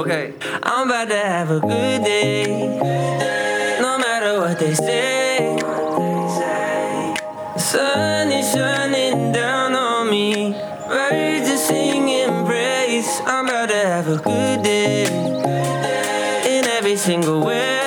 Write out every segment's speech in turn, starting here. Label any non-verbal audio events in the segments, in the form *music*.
okay. I'm about to have a good day. No matter what they say. Sun is shining down on me. Birds are singing praise. I'm about to have a good day. In every single way.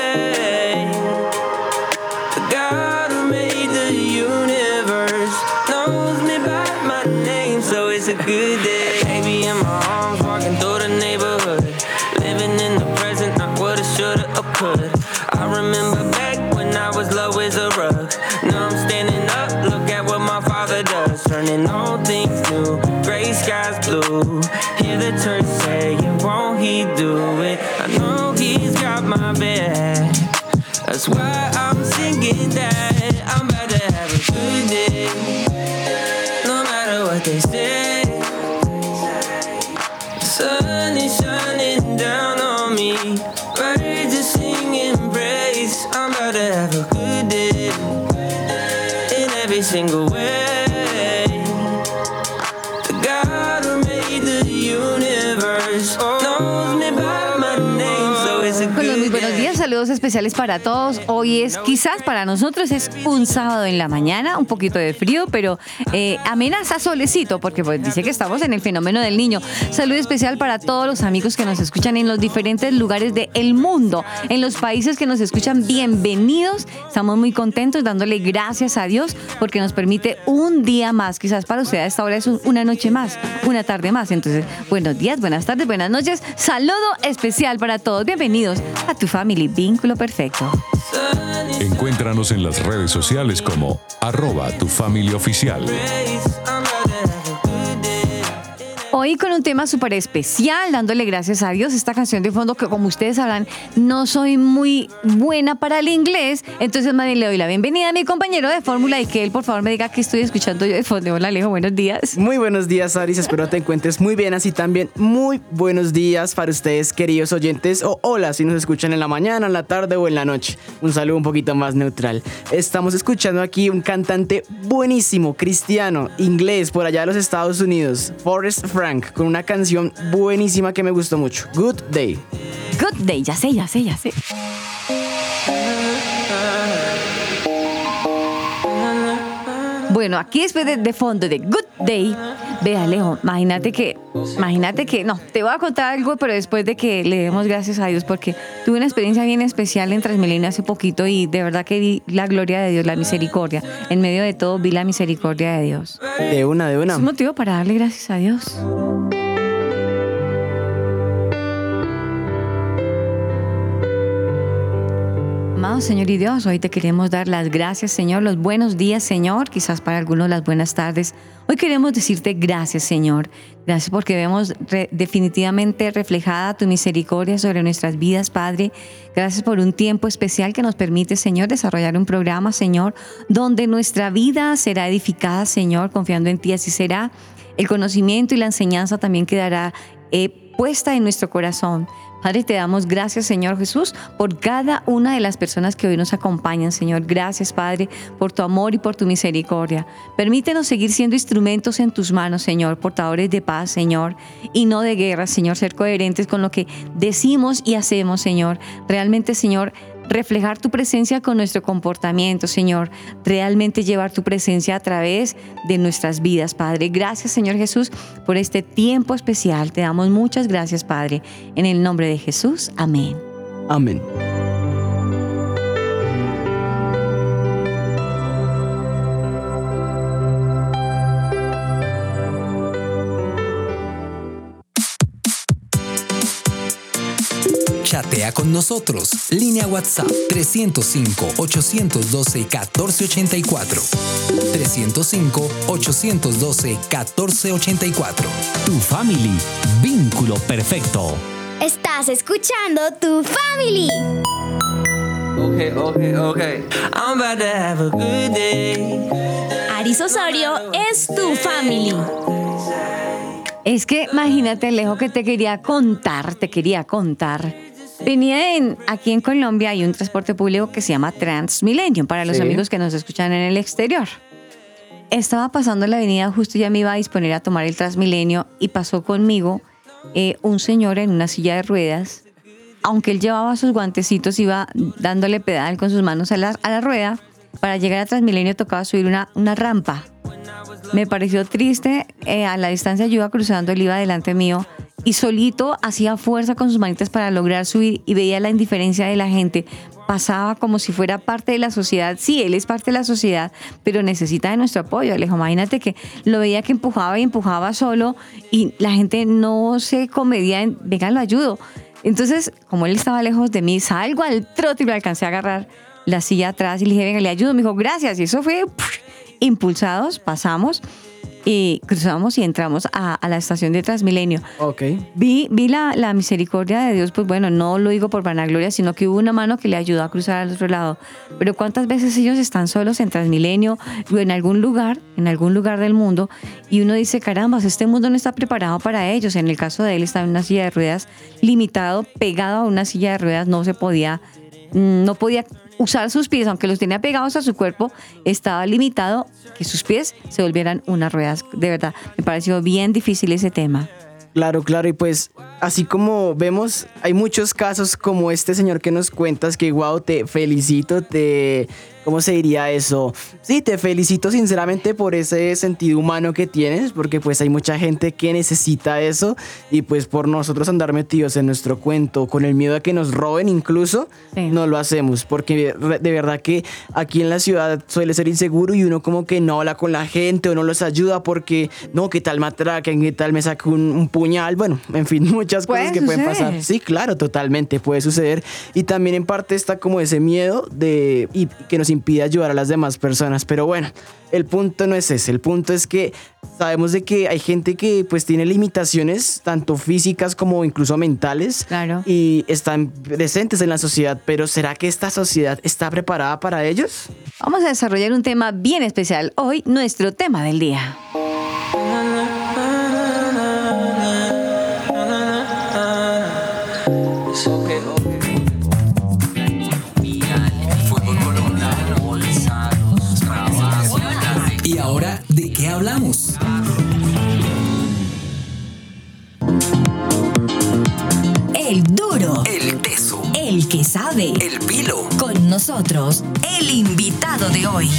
Muy buenos días, saludos especiales para todos. Hoy es, quizás para nosotros es un sábado en la mañana, un poquito de frío, pero eh, amenaza solecito, porque pues dice que estamos en el fenómeno del niño. Salud especial para todos los amigos que nos escuchan en los diferentes lugares del mundo, en los países que nos escuchan, bienvenidos. Estamos muy contentos dándole gracias a Dios porque nos permite un día más. Quizás para usted a esta hora es un- una noche más, una tarde más. Entonces, buenos días, buenas tardes, buenas noches. Saludo especial para todos. Bienvenidos tu family Vínculo Perfecto. Encuéntranos en las redes sociales como arroba tu. Hoy con un tema súper especial, dándole gracias a Dios. Esta canción de fondo que como ustedes sabrán, no soy muy buena para el inglés. Entonces, más bien le doy la bienvenida a mi compañero de fórmula y que él por favor me diga que estoy escuchando yo de fondo. Hola Alejo, buenos días. Muy buenos días, Aris. Espero te encuentres muy bien. Así también, muy buenos días para ustedes, queridos oyentes. O hola, si nos escuchan en la mañana, en la tarde o en la noche. Un saludo un poquito más neutral. Estamos escuchando aquí un cantante buenísimo, cristiano, inglés, por allá de los Estados Unidos, Forrest Frank, con una canción buenísima que me gustó mucho. Good Day. Good day, ya sé, ya sé, ya sé. Bueno, aquí después de, de fondo de Good Day, ve Alejo, imagínate que, imagínate que, no, te voy a contar algo, pero después de que le demos gracias a Dios, porque tuve una experiencia bien especial en Transmilenio hace poquito y de verdad que vi la gloria de Dios, la misericordia. En medio de todo vi la misericordia de Dios. De una, de una. Es un motivo para darle gracias a Dios. Amado Señor y Dios, hoy te queremos dar las gracias, Señor, los buenos días, Señor, quizás para algunos las buenas tardes. Hoy queremos decirte gracias, Señor. Gracias porque vemos re- definitivamente reflejada tu misericordia sobre nuestras vidas, Padre. Gracias por un tiempo especial que nos permite, Señor, desarrollar un programa, Señor, donde nuestra vida será edificada, Señor, confiando en ti, así será. El conocimiento y la enseñanza también quedará eh, puesta en nuestro corazón. Padre, te damos gracias, Señor Jesús, por cada una de las personas que hoy nos acompañan, Señor. Gracias, Padre, por tu amor y por tu misericordia. Permítenos seguir siendo instrumentos en tus manos, Señor, portadores de paz, Señor, y no de guerra, Señor, ser coherentes con lo que decimos y hacemos, Señor. Realmente, Señor, reflejar tu presencia con nuestro comportamiento, Señor. Realmente llevar tu presencia a través de nuestras vidas, Padre. Gracias, Señor Jesús, por este tiempo especial. Te damos muchas gracias, Padre. En el nombre de Jesús, amén. Amén. Chatea con nosotros. Línea WhatsApp 305-812-1484. 305-812-1484. Tu family, vínculo perfecto. Estás escuchando tu family. Okay, okay, okay. I'm about to have a good day. Aris Osorio es tu family. Es que imagínate, Alejo, que te quería contar, te quería contar. Venía en, aquí en Colombia hay un transporte público que se llama Transmillennium para los Sí. amigos que nos escuchan en el exterior. Estaba pasando la avenida, justo ya me iba a disponer a tomar el Transmilenio y pasó conmigo eh, un señor en una silla de ruedas. Aunque él llevaba sus guantecitos, iba dándole pedal con sus manos a la, a la rueda. Para llegar a Transmilenio tocaba subir una, una rampa. Me pareció triste. eh, a la distancia yo iba cruzando, él iba delante mío y solito hacía fuerza con sus manitas para lograr subir y veía la indiferencia de la gente. Pasaba como si fuera parte de la sociedad. Sí, él es parte de la sociedad, pero necesita de nuestro apoyo. Alejo, imagínate que lo veía que empujaba y empujaba solo y la gente no se comedía en, venga, lo ayudo. Entonces, como él estaba lejos de mí, salgo al trote y lo alcancé a agarrar la silla atrás y le dije, venga, le ayudo. Me dijo, gracias. Y eso fue. Impulsados, pasamos y cruzamos y entramos a, a la estación de Transmilenio. Ok. Vi, vi la, la misericordia de Dios, pues bueno, no lo digo por vanagloria, sino que hubo una mano que le ayudó a cruzar al otro lado. Pero ¿cuántas veces ellos están solos en Transmilenio o en algún lugar, en algún lugar del mundo, y uno dice, caramba, este mundo no está preparado para ellos? En el caso de él estaba en una silla de ruedas, limitado, pegado a una silla de ruedas, no se podía, mm, no podía usar sus pies, aunque los tenía pegados a su cuerpo, estaba limitado que sus pies se volvieran unas ruedas. De verdad, me pareció bien difícil ese tema. Claro, claro, y pues así como vemos, hay muchos casos como este señor que nos cuentas que wow, te felicito, te, ¿cómo se diría eso? Sí, te felicito sinceramente por ese sentido humano que tienes, porque pues hay mucha gente que necesita eso y pues por nosotros andar metidos en nuestro cuento, con el miedo a que nos roben incluso, Sí. no lo hacemos, porque de verdad que aquí en la ciudad suele ser inseguro y uno como que no habla con la gente o no los ayuda porque no, qué tal me atraquen, qué tal me saque un, un puñal, bueno, en fin, *laughs* muchas cosas que pueden pasar. Sí, claro, totalmente puede suceder y también en parte está como ese miedo de y que nos impide ayudar a las demás personas, pero bueno, el punto no es ese, el punto es que sabemos de que hay gente que pues tiene limitaciones tanto físicas como incluso mentales Claro. y están presentes en la sociedad, pero ¿será que esta sociedad está preparada para ellos? Vamos a desarrollar un tema bien especial. Hoy, nuestro tema del día. Qué hablamos? El duro. El peso. El que sabe. El pilo. Con nosotros, el invitado de hoy.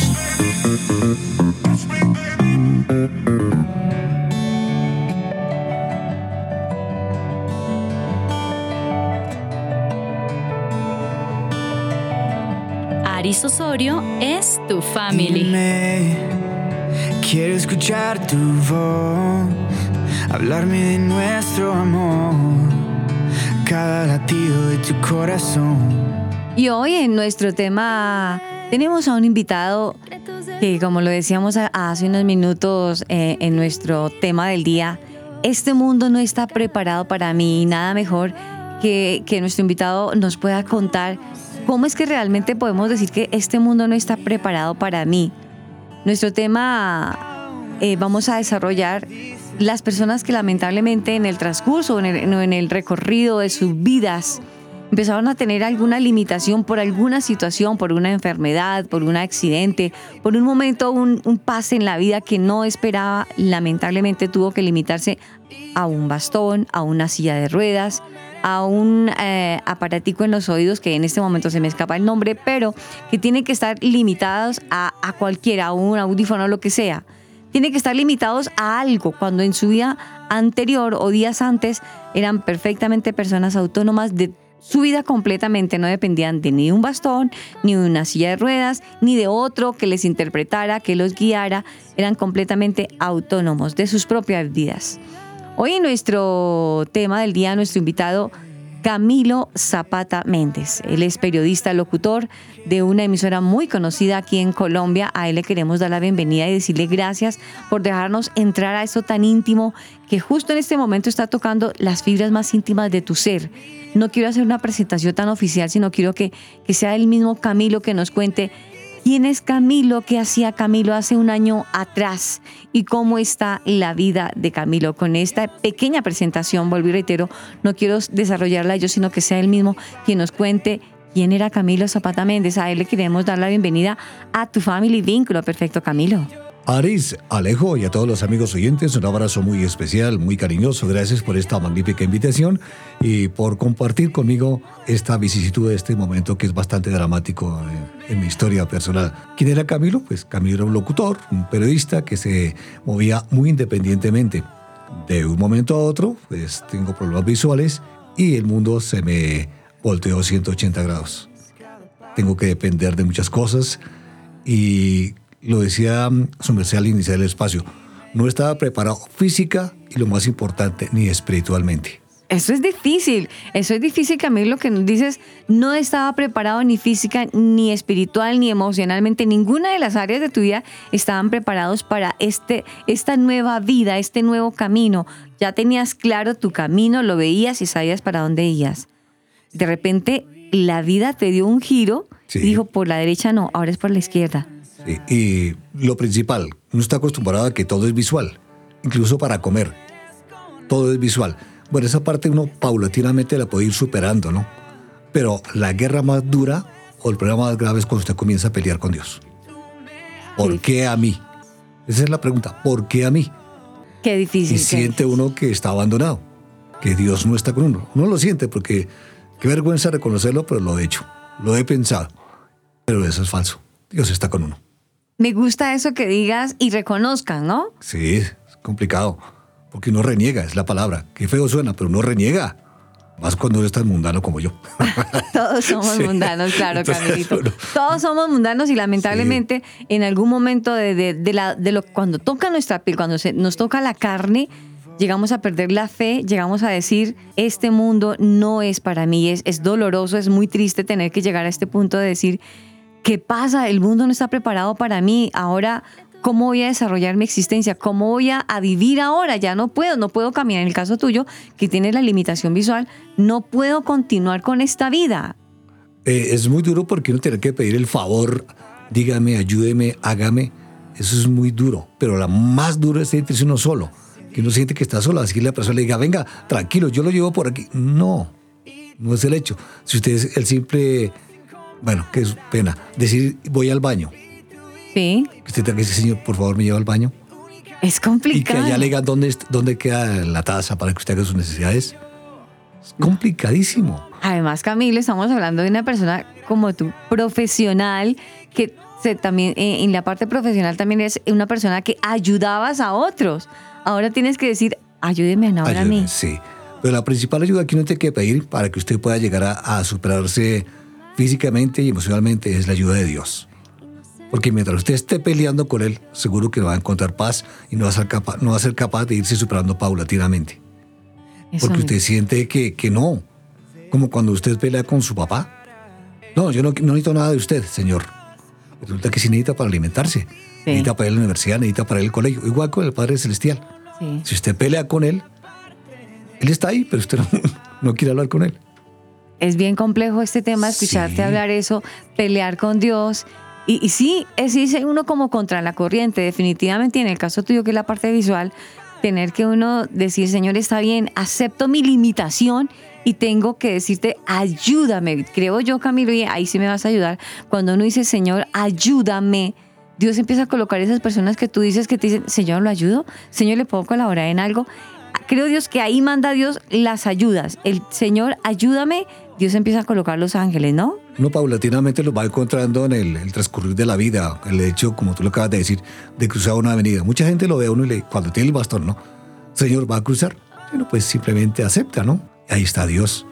Aris Osorio es tu family. Dime, quiero escuchar tu voz, hablarme de nuestro amor, cada latido de tu corazón. Y hoy en nuestro tema tenemos a un invitado que, como lo decíamos hace unos minutos eh, en nuestro tema del día, este mundo no está preparado para mí y nada mejor que, que nuestro invitado nos pueda contar cómo es que realmente podemos decir que este mundo no está preparado para mí. Nuestro tema eh, vamos a desarrollar las personas que lamentablemente en el transcurso, en el, en el recorrido de sus vidas, empezaron a tener alguna limitación por alguna situación, por una enfermedad, por un accidente, por un momento, un, un pase en la vida que no esperaba, lamentablemente tuvo que limitarse a un bastón, a una silla de ruedas, a un eh, aparatico en los oídos, que en este momento se me escapa el nombre, pero que tienen que estar limitados a, a cualquiera, a un audífono, lo que sea. Tienen que estar limitados a algo, cuando en su vida anterior o días antes eran perfectamente personas autónomas de su vida completamente, no dependían de ni de un bastón, ni de una silla de ruedas, ni de otro que les interpretara, que los guiara, eran completamente autónomos de sus propias vidas. Hoy nuestro tema del día, nuestro invitado Camilo Zapata Méndez. Él es periodista, locutor de una emisora muy conocida aquí en Colombia. A él le queremos dar la bienvenida y decirle gracias por dejarnos entrar a esto tan íntimo que justo en este momento está tocando las fibras más íntimas de tu ser. No quiero hacer una presentación tan oficial, sino quiero que, que sea el mismo Camilo que nos cuente quién es Camilo, qué hacía Camilo hace un año atrás y cómo está la vida de Camilo. Con esta pequeña presentación, vuelvo y reitero, no quiero desarrollarla yo, sino que sea él mismo quien nos cuente quién era Camilo Zapata Méndez. A él le queremos dar la bienvenida a tu Family Vínculo. Perfecto, Camilo. Aris, Alejo y a todos los amigos oyentes, un abrazo muy especial, muy cariñoso. Gracias por esta magnífica invitación y por compartir conmigo esta vicisitud de este momento que es bastante dramático en, en mi historia personal. ¿Quién era Camilo? Pues Camilo era un locutor, un periodista que se movía muy independientemente. De un momento a otro, pues tengo problemas visuales y el mundo se me volteó 180 grados. Tengo que depender de muchas cosas y lo decía mm, su merced al iniciar el espacio, no estaba preparado física y lo más importante, ni espiritualmente. Eso es difícil, eso es difícil, Camilo, lo que nos dices, no estaba preparado ni física, ni espiritual, ni emocionalmente, ninguna de las áreas de tu vida estaban preparados para este, esta nueva vida, este nuevo camino. Ya tenías claro tu camino, lo veías y sabías para dónde ibas. De repente la vida te dio un giro Sí. y dijo, por la derecha no, ahora es por la izquierda. Sí, Y lo principal, uno está acostumbrado a que todo es visual, incluso para comer. Todo es visual. Bueno, esa parte uno paulatinamente la puede ir superando, ¿no? Pero la guerra más dura o el problema más grave es cuando usted comienza a pelear con Dios. ¿Por qué a mí? Esa es la pregunta. ¿Por qué a mí? Qué difícil. Y qué siente difícil. uno que está abandonado, que Dios no está con uno. Uno lo siente porque qué vergüenza reconocerlo, pero lo he hecho, lo he pensado. Pero eso es falso. Dios está con uno. Me gusta eso que digas y reconozcan, ¿no? Sí, es complicado. Porque uno reniega, es la palabra. Qué feo suena, pero uno reniega. Más cuando uno es tan mundano como yo. *laughs* Todos somos Sí. mundanos, claro, Entonces, Camilito. Todos somos mundanos y lamentablemente en algún momento de, de- de la, de lo cuando toca nuestra piel, cuando se, nos toca la carne, llegamos a perder la fe, llegamos a decir, este mundo no es para mí, es, es doloroso, es muy triste tener que llegar a este punto de decir, ¿qué pasa? El mundo no está preparado para mí, ahora... ¿Cómo voy a desarrollar mi existencia? ¿Cómo voy a, vivir ahora? Ya no puedo, no puedo caminar. En el caso tuyo, que tienes la limitación visual, no puedo continuar con esta vida. Eh, es muy duro porque uno tiene que pedir el favor, dígame, ayúdeme, hágame. Eso es muy duro. Pero la más dura es sentirse uno solo. Que uno siente que está solo. Así que la persona le diga, venga, tranquilo, yo lo llevo por aquí. No, no es el hecho. Si usted es el simple, bueno, que es pena, decir, voy al baño. Sí, Que usted tenga que decir, señor, por favor, me lleva al baño. es Y que complicado. allá le digan dónde, dónde queda la taza para que usted haga sus necesidades. Es complicadísimo. Además, Camilo, estamos hablando de una persona como tú, profesional, que se, también eh, en la parte profesional también es una persona que ayudabas a otros. Ahora tienes que decir, ayúdeme ahora a mí. Sí. Pero la principal ayuda que uno tiene que pedir para que usted pueda llegar a, a superarse físicamente y emocionalmente es la ayuda de Dios. Porque mientras usted esté peleando con Él, seguro que no va a encontrar paz y no va a ser capaz, no va a ser capaz de irse superando paulatinamente. Eso Porque usted siente que, que no. Como cuando usted pelea con su papá. No, yo no, no necesito nada de usted, señor. Resulta que sí necesita para alimentarse. Necesita para ir a la universidad, necesita para ir al colegio. Igual con el Padre Celestial. Sí. Si usted pelea con Él, Él está ahí, pero usted *laughs* no, no quiere hablar con Él. Es bien complejo este tema, escucharte Sí. hablar eso, pelear con Dios. Y, y sí, es irse uno como contra la corriente, definitivamente. En el caso tuyo, que es la parte visual, tener que uno decir, Señor, está bien, acepto mi limitación y tengo que decirte, ayúdame. Creo yo, Camilo, y ahí sí me vas a ayudar. Cuando uno dice, Señor, ayúdame, Dios empieza a colocar esas personas que tú dices que te dicen, Señor, ¿lo ayudo? Señor, ¿le puedo colaborar en algo? Creo Dios que ahí manda Dios las ayudas. El Señor, ayúdame, Dios empieza a colocar los ángeles, ¿no? Uno paulatinamente los va encontrando en el, el transcurrir de la vida. El hecho, como tú lo acabas de decir, de cruzar una avenida. Mucha gente lo ve a uno y le, cuando tiene el bastón, ¿no? Señor, ¿va a cruzar? Bueno, pues simplemente acepta, ¿no? Ahí está Dios.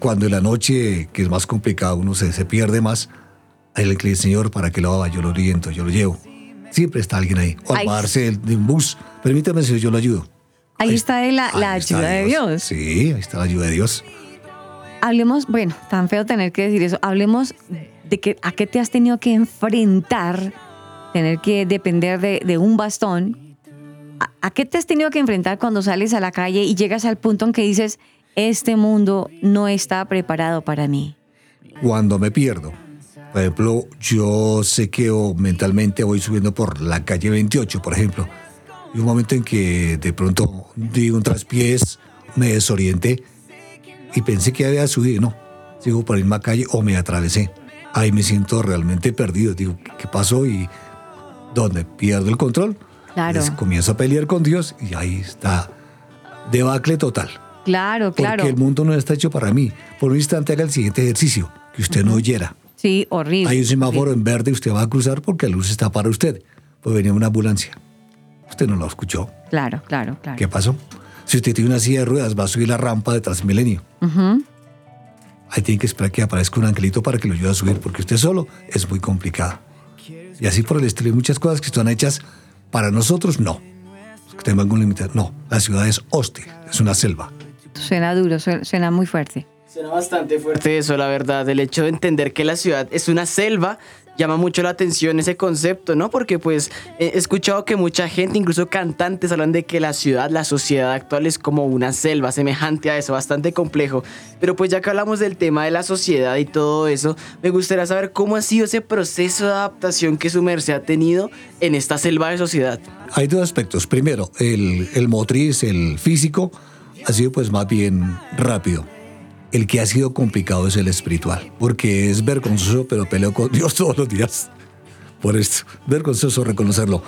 Cuando en la noche, que es más complicado, uno se, se pierde más, ahí le dice, Señor, ¿para que lo haga? Yo lo oriento, yo lo llevo. Siempre está alguien ahí. O al Ahí- bajarse de un bus, permítame, Señor, yo lo ayudo. Ahí, está la, la Ahí está ayuda de Dios. Sí, ahí está la ayuda de Dios. Hablemos, bueno, tan feo tener que decir eso, hablemos de que a qué te has tenido que enfrentar, tener que depender de, un bastón. ¿A, qué te has tenido que enfrentar cuando sales a la calle y llegas al punto en que dices, este mundo no está preparado para mí? Cuando me pierdo. Por ejemplo, yo sé que o mentalmente voy subiendo por la calle 28, por ejemplo. Y un momento en que de pronto di un traspiés, me desorienté y pensé que había subido. No, sigo por la misma calle o me atravesé. Ahí me siento realmente perdido. Digo, ¿qué pasó? Y donde pierdo el control, Claro. pues comienzo a pelear con Dios y ahí está debacle total. Claro, claro. Porque el mundo no está hecho para mí. Por un instante haga el siguiente ejercicio, que usted no oyera. Sí, horrible. Hay un semáforo en verde y usted va a cruzar porque la luz está para usted. Pues venía una ambulancia. Usted no lo escuchó. Claro, claro, claro. ¿Qué pasó? Si usted tiene una silla de ruedas, va a subir la rampa de Transmilenio. Ujú. Ahí tiene que esperar que aparezca un angelito para que lo ayude a subir, porque usted solo es muy complicado. Y así por el estilo. Hay muchas cosas que están hechas para nosotros, no. Los que tengan algún límite, no. La ciudad es hostil, es una selva. Suena duro, suena, suena muy fuerte. Suena bastante fuerte eso, la verdad. El hecho de entender que la ciudad es una selva llama mucho la atención ese concepto, ¿no? Porque pues he escuchado que mucha gente, incluso cantantes, hablan de que la ciudad, la sociedad actual es como una selva, semejante a eso, bastante complejo. Pero pues ya que hablamos del tema de la sociedad y todo eso, me gustaría saber cómo ha sido ese proceso de adaptación que su merced ha tenido en esta selva de sociedad. Hay dos aspectos. Primero, el, el motriz, el físico, ha sido pues más bien rápido. El que ha sido complicado es el espiritual, porque es vergonzoso, pero peleo con *laughs* Dios todos los días. Por esto, vergonzoso reconocerlo.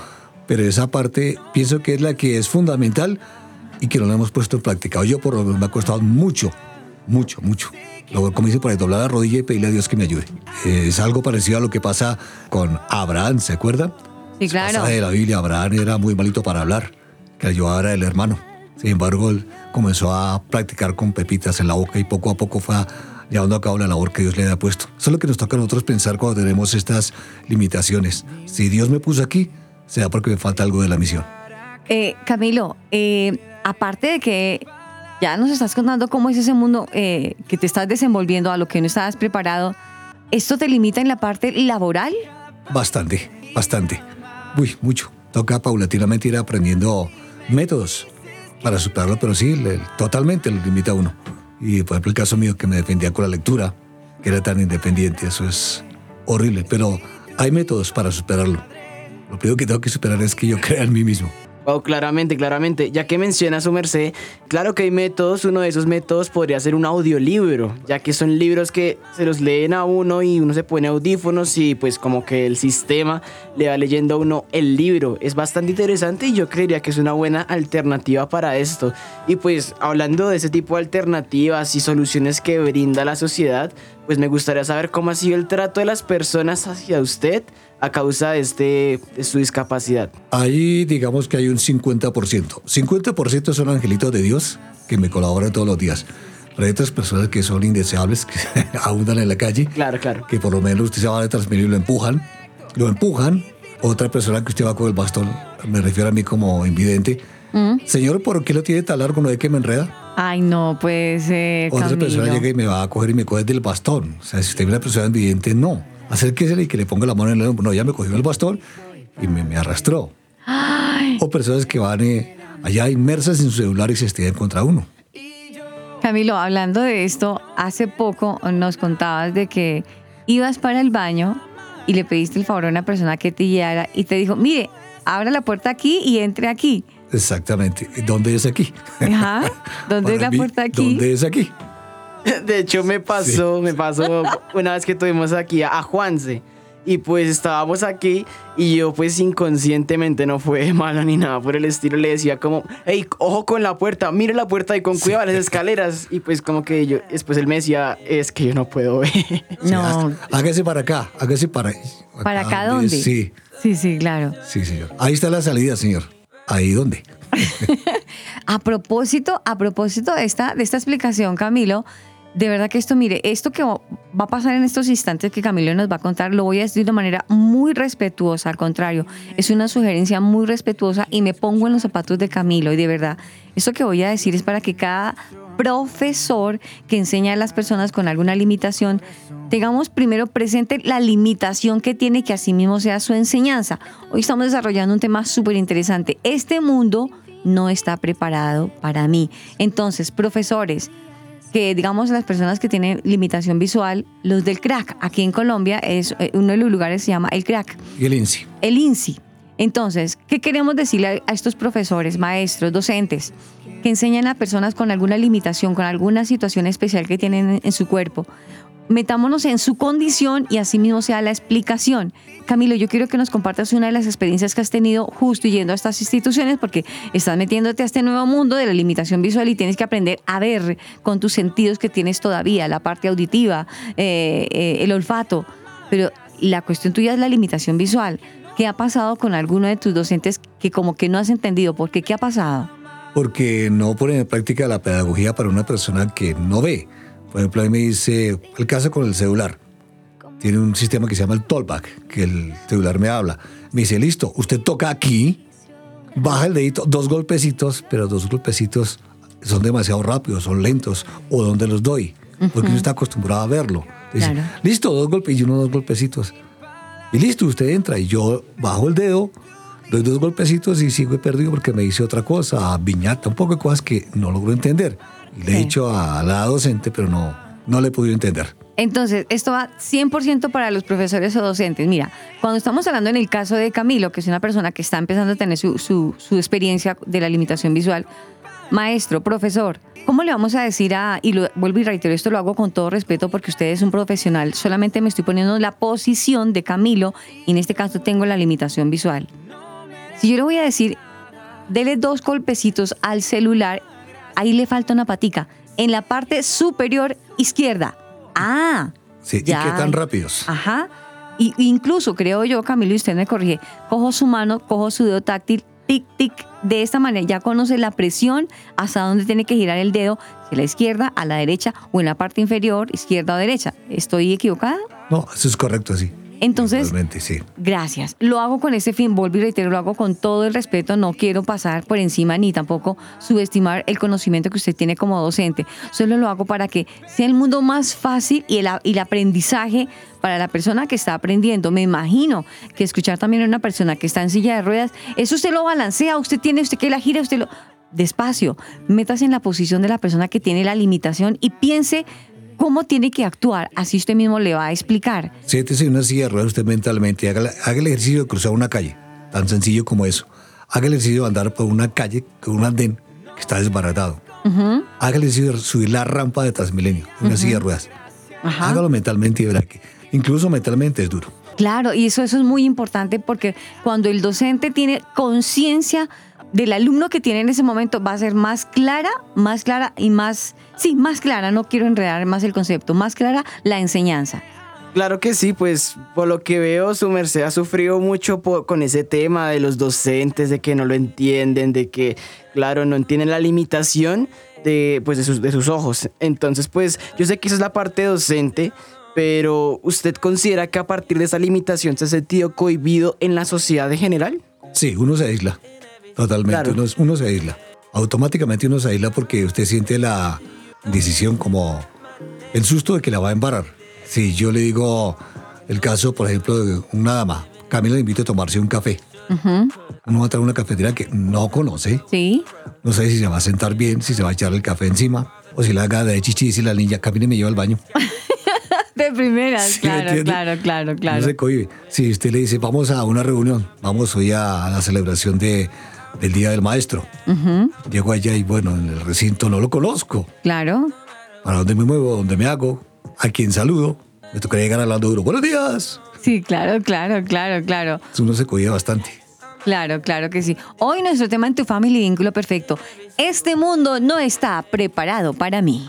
Pero esa parte pienso que es la que es fundamental y que no la hemos puesto en práctica. Yo por lo menos me ha costado mucho, mucho, mucho. Luego, como dice por ahí, doblar la rodilla y pedirle a Dios que me ayude. Es algo parecido a lo que pasa con Abraham, ¿se acuerdan? Sí, claro. de la Biblia, Abraham era muy malito para hablar, que era el hermano. Sin embargo, él comenzó a practicar con pepitas en la boca y poco a poco fue llevando a cabo la labor que Dios le había puesto. Eso es lo que nos toca a nosotros pensar cuando tenemos estas limitaciones. Si Dios me puso aquí, sea porque me falta algo de la misión. Eh, Camilo, eh, aparte de que ya nos estás contando cómo es ese mundo eh, que te estás desenvolviendo a lo que no estabas preparado, ¿esto te limita en la parte laboral? Bastante, bastante. Uy, mucho. Toca paulatinamente ir aprendiendo métodos para superarlo, pero sí, totalmente lo limita a uno. Y por ejemplo, el caso mío que me defendía con la lectura, que era tan independiente, eso es horrible, pero hay métodos para superarlo. Lo primero que tengo que superar es que yo *laughs* crea en mí mismo. Wow, claramente, claramente. Ya que menciona su merced, claro que hay métodos. Uno de esos métodos podría ser un audiolibro, ya que son libros que se los leen a uno y uno se pone audífonos y pues como que el sistema le va leyendo a uno el libro. Es bastante interesante y yo creería que es una buena alternativa para esto. Y pues hablando de ese tipo de alternativas y soluciones que brinda la sociedad, pues me gustaría saber cómo ha sido el trato de las personas hacia usted a causa de, este, de su discapacidad. Ahí digamos que hay un 50%. 50% son angelitos de Dios que me colaboran todos los días. Pero hay otras personas que son indeseables, que *laughs* abundan en la calle. Claro, claro. que por lo menos usted se va a transmitir y lo empujan, lo empujan, otra persona que usted va con el bastón, me refiero a mí como invidente, ¿Mm? señor, ¿por qué lo tiene tan largo? ¿No ve que me enreda? Ay, no, pues, eh, Otra persona Camilo. llega y me va a coger y me coge del bastón. O sea, si usted es una persona invidente, no. Acérquese y que le ponga la mano en el hombro. No, ya me cogió el bastón y me, me arrastró. O personas que van eh, allá inmersas en su celular y se estrellan contra uno. Camilo, hablando de esto, hace poco nos contabas de que ibas para el baño y le pediste el favor a una persona que te guiara y te dijo, mire, abra la puerta aquí y entre aquí. Exactamente. ¿Dónde es aquí? Ajá. *laughs* ¿Dónde es la mí, puerta aquí? ¿Dónde es aquí? *laughs* De hecho, me pasó, me pasó una vez que tuvimos aquí a, a Juanse. Y pues estábamos aquí y yo pues inconscientemente no fue *laughs* malo ni nada por el estilo. Le decía como, hey, ojo con la puerta, mire la puerta y con cuidado las escaleras. Y pues como que yo, *laughs* después él me decía, es que yo no puedo ver. No, Hágase para acá, hágase para ¿para acá dónde? Sí, Sí, sí, claro. sí, señor. Ahí está la salida, señor. Ahí dónde. A propósito, a propósito de esta, de esta explicación, Camilo, de verdad que esto, mire, esto que va a pasar en estos instantes que Camilo nos va a contar, lo voy a decir de manera muy respetuosa, al contrario, es una sugerencia muy respetuosa y me pongo en los zapatos de Camilo y de verdad, esto que voy a decir es para que cada profesor que enseña a las personas con alguna limitación, tengamos primero presente la limitación que tiene que asimismo sea su enseñanza. Hoy estamos desarrollando un tema súper interesante. Este mundo no está preparado para mí. Entonces, profesores, que digamos las personas que tienen limitación visual, los del crack, aquí en Colombia es eh, uno de los lugares se llama el crack. Y el INSI. El INSI. Entonces, ¿qué queremos decirle a estos profesores, maestros, docentes que enseñan a personas con alguna limitación, con alguna situación especial que tienen en su cuerpo? Metámonos en su condición y así mismo sea la explicación. Camilo, yo quiero que nos compartas una de las experiencias que has tenido justo yendo a estas instituciones porque estás metiéndote a este nuevo mundo de la limitación visual y tienes que aprender a ver con tus sentidos que tienes todavía, la parte auditiva, eh, eh, el olfato. Pero la cuestión tuya es la limitación visual. ¿Qué ha pasado con alguno de tus docentes que como que no has entendido? ¿Por qué? ¿Qué ha pasado? Porque no ponen en práctica la pedagogía para una persona que no ve. Por ejemplo, ahí me dice, el caso con el celular. Tiene un sistema que se llama el tollback, que el celular me habla. Me dice, listo, usted toca aquí, baja el dedito, dos golpecitos, pero dos golpecitos son demasiado rápidos, son lentos, o donde los doy, porque uno está acostumbrado a verlo. Dice, listo, dos golpes y uno dos golpecitos. Y listo, usted entra y yo bajo el dedo, doy dos golpecitos y sigo perdido porque me dice otra cosa, viñata, un poco de cosas que no logro entender. Le he dicho a la docente, pero no, no le he podido entender. Entonces, esto va 100% para los profesores o docentes. Mira, cuando estamos hablando en el caso de Camilo, que es una persona que está empezando a tener su, su, su experiencia de la limitación visual, maestro, profesor, ¿cómo le vamos a decir a, y lo, vuelvo y reitero, esto lo hago con todo respeto porque usted es un profesional, solamente me estoy poniendo en la posición de Camilo y en este caso tengo la limitación visual. Si yo le voy a decir, dele dos golpecitos al celular ahí le falta una patica. En la parte superior izquierda. Ah. Sí, ¿y qué tan rápidos? Ajá. Y, incluso, creo yo, Camilo, y usted me corrige, cojo su mano, cojo su dedo táctil, tic, tic, de esta manera ya conoce la presión hasta dónde tiene que girar el dedo, si a la izquierda, a la derecha o en la parte inferior, izquierda o derecha. ¿Estoy equivocada? No, eso es correcto, sí. Entonces, sí. gracias. Lo hago con ese fin, vuelvo y reitero, lo hago con todo el respeto, no quiero pasar por encima ni tampoco subestimar el conocimiento que usted tiene como docente. Solo lo hago para que sea el mundo más fácil y el, y el aprendizaje para la persona que está aprendiendo. Me imagino que escuchar también a una persona que está en silla de ruedas, eso usted lo balancea, usted tiene, usted que la gira, usted lo... Despacio, métase en la posición de la persona que tiene la limitación y piense cómo tiene que actuar, así usted mismo le va a explicar. Siéntese en una silla de ruedas usted mentalmente, haga, haga, el ejercicio de cruzar una calle, tan sencillo como eso. Haga el ejercicio de andar por una calle con un andén que está desbaratado. Haga el ejercicio de subir la rampa de Transmilenio, en una silla de ruedas. Hágalo mentalmente y verá que incluso mentalmente es duro. Claro, y eso, eso es muy importante porque cuando el docente tiene conciencia del alumno que tiene en ese momento va a ser más clara, más clara y más, sí, más clara, no quiero enredar más el concepto, más clara la enseñanza. Claro que sí, pues por lo que veo, su merced ha sufrido mucho con ese tema de los docentes, de que no lo entienden, de que, claro, no entienden la limitación de, pues, de, sus, de sus ojos. Entonces, pues yo sé que esa es la parte docente, pero ¿usted considera que a partir de esa limitación se ha sentido cohibido en la sociedad en general? Sí, uno se aísla. Totalmente, uno, se aísla. Automáticamente uno se aísla porque usted siente la decisión como el susto de que la va a embarrar. Si yo le digo el caso, por ejemplo, de una dama, Camila le invito a tomarse un café. Uno va a a una cafetería que no conoce. Sí. No sabe si se va a sentar bien, si se va a echar el café encima, o si la haga de chichi y si la niña, Camila me lleva al baño. *laughs* de primeras, claro, claro, claro, claro. No se cohibe. Si usted le dice, vamos a una reunión, vamos hoy a la celebración de del Día del Maestro. Llego allá y bueno, en el recinto no lo conozco. Claro. ¿Para dónde me muevo? ¿Dónde me hago? ¿A quién saludo? Me tocaría llegar hablando duro. ¡Buenos días! Sí, claro, claro, claro, claro. Uno se cuida bastante. Claro, claro que sí. Hoy nuestro tema en tu familia vínculo perfecto. Este mundo no está preparado para mí.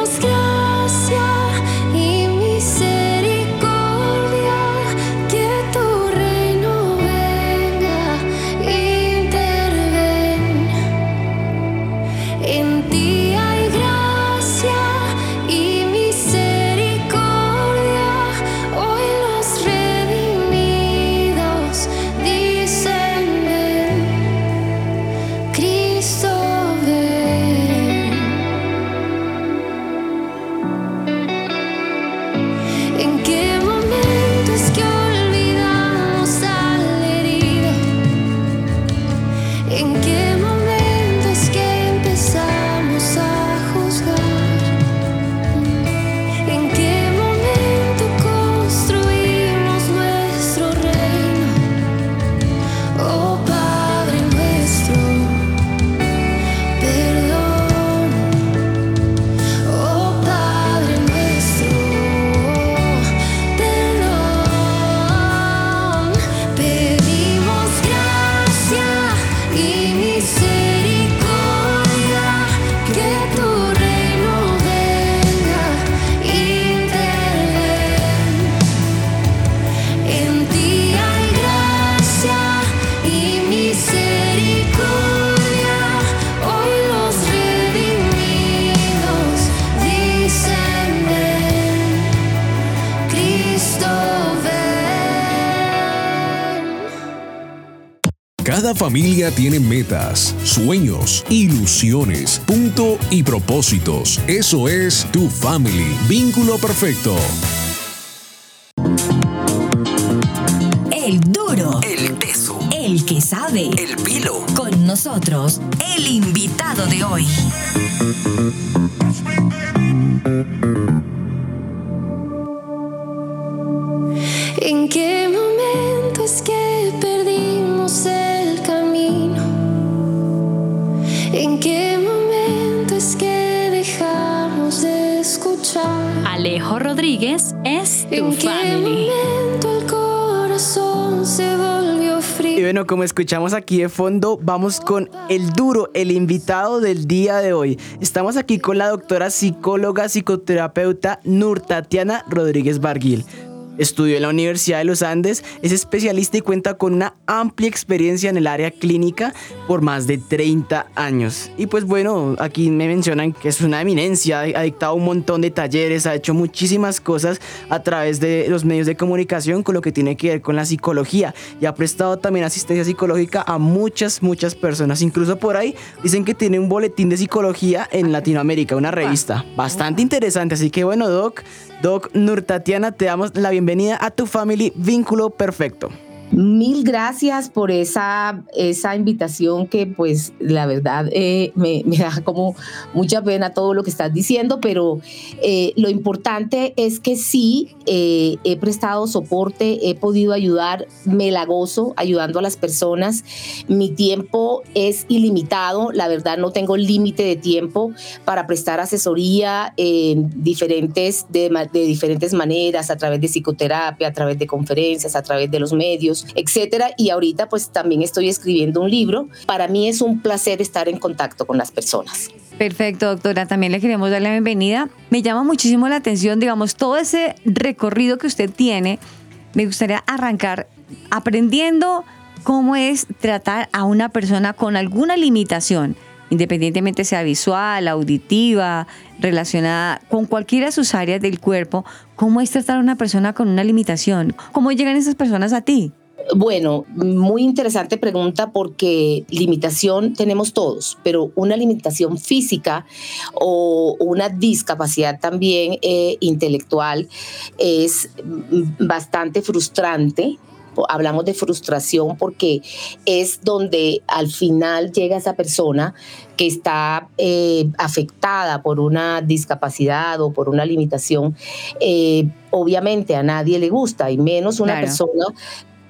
familia tiene metas, sueños, ilusiones, punto y propósitos. Eso es tu family. Vínculo perfecto. El duro. El teso. El que sabe. El pilo. Con nosotros, el invitado de hoy. Como escuchamos aquí de fondo, vamos con el duro, el invitado del día de hoy. Estamos aquí con la doctora psicóloga, psicoterapeuta Nur Tatiana Rodríguez Barguil. Estudió en la Universidad de los Andes, es especialista y cuenta con una amplia experiencia en el área clínica por más de 30 años. Y pues bueno, aquí me mencionan que es una eminencia, ha dictado un montón de talleres, ha hecho muchísimas cosas a través de los medios de comunicación con lo que tiene que ver con la psicología y ha prestado también asistencia psicológica a muchas, muchas personas. Incluso por ahí dicen que tiene un boletín de psicología en Latinoamérica, una revista bastante interesante. Así que bueno, Doc, Doc Nur Tatiana, te damos la bienvenida a tu family Vínculo Perfecto. Mil gracias por esa, esa invitación que pues la verdad eh, me, da como mucha pena todo lo que estás diciendo, pero eh, lo importante es que sí eh, he prestado soporte, he podido ayudar, me la gozo ayudando a las personas. Mi tiempo es ilimitado, la verdad no tengo límite de tiempo para prestar asesoría en diferentes, de, de diferentes maneras, a través de psicoterapia, a través de conferencias, a través de los medios, etcétera. Y ahorita pues también estoy escribiendo un libro. Para mí es un placer estar en contacto con las personas. Perfecto, doctora. También le queremos dar la bienvenida. Me llama muchísimo la atención, digamos, todo ese recorrido que usted tiene. Me gustaría arrancar aprendiendo cómo es tratar a una persona con alguna limitación, independientemente sea visual, auditiva, relacionada con cualquiera de sus áreas del cuerpo. ¿Cómo es tratar a una persona con una limitación? ¿Cómo llegan esas personas a ti? Bueno, muy interesante pregunta porque limitación tenemos todos, pero una limitación física o una discapacidad también eh, intelectual es bastante frustrante. Hablamos de frustración porque es donde al final llega esa persona que está eh, afectada por una discapacidad o por una limitación. Eh, obviamente a nadie le gusta y menos una Claro. persona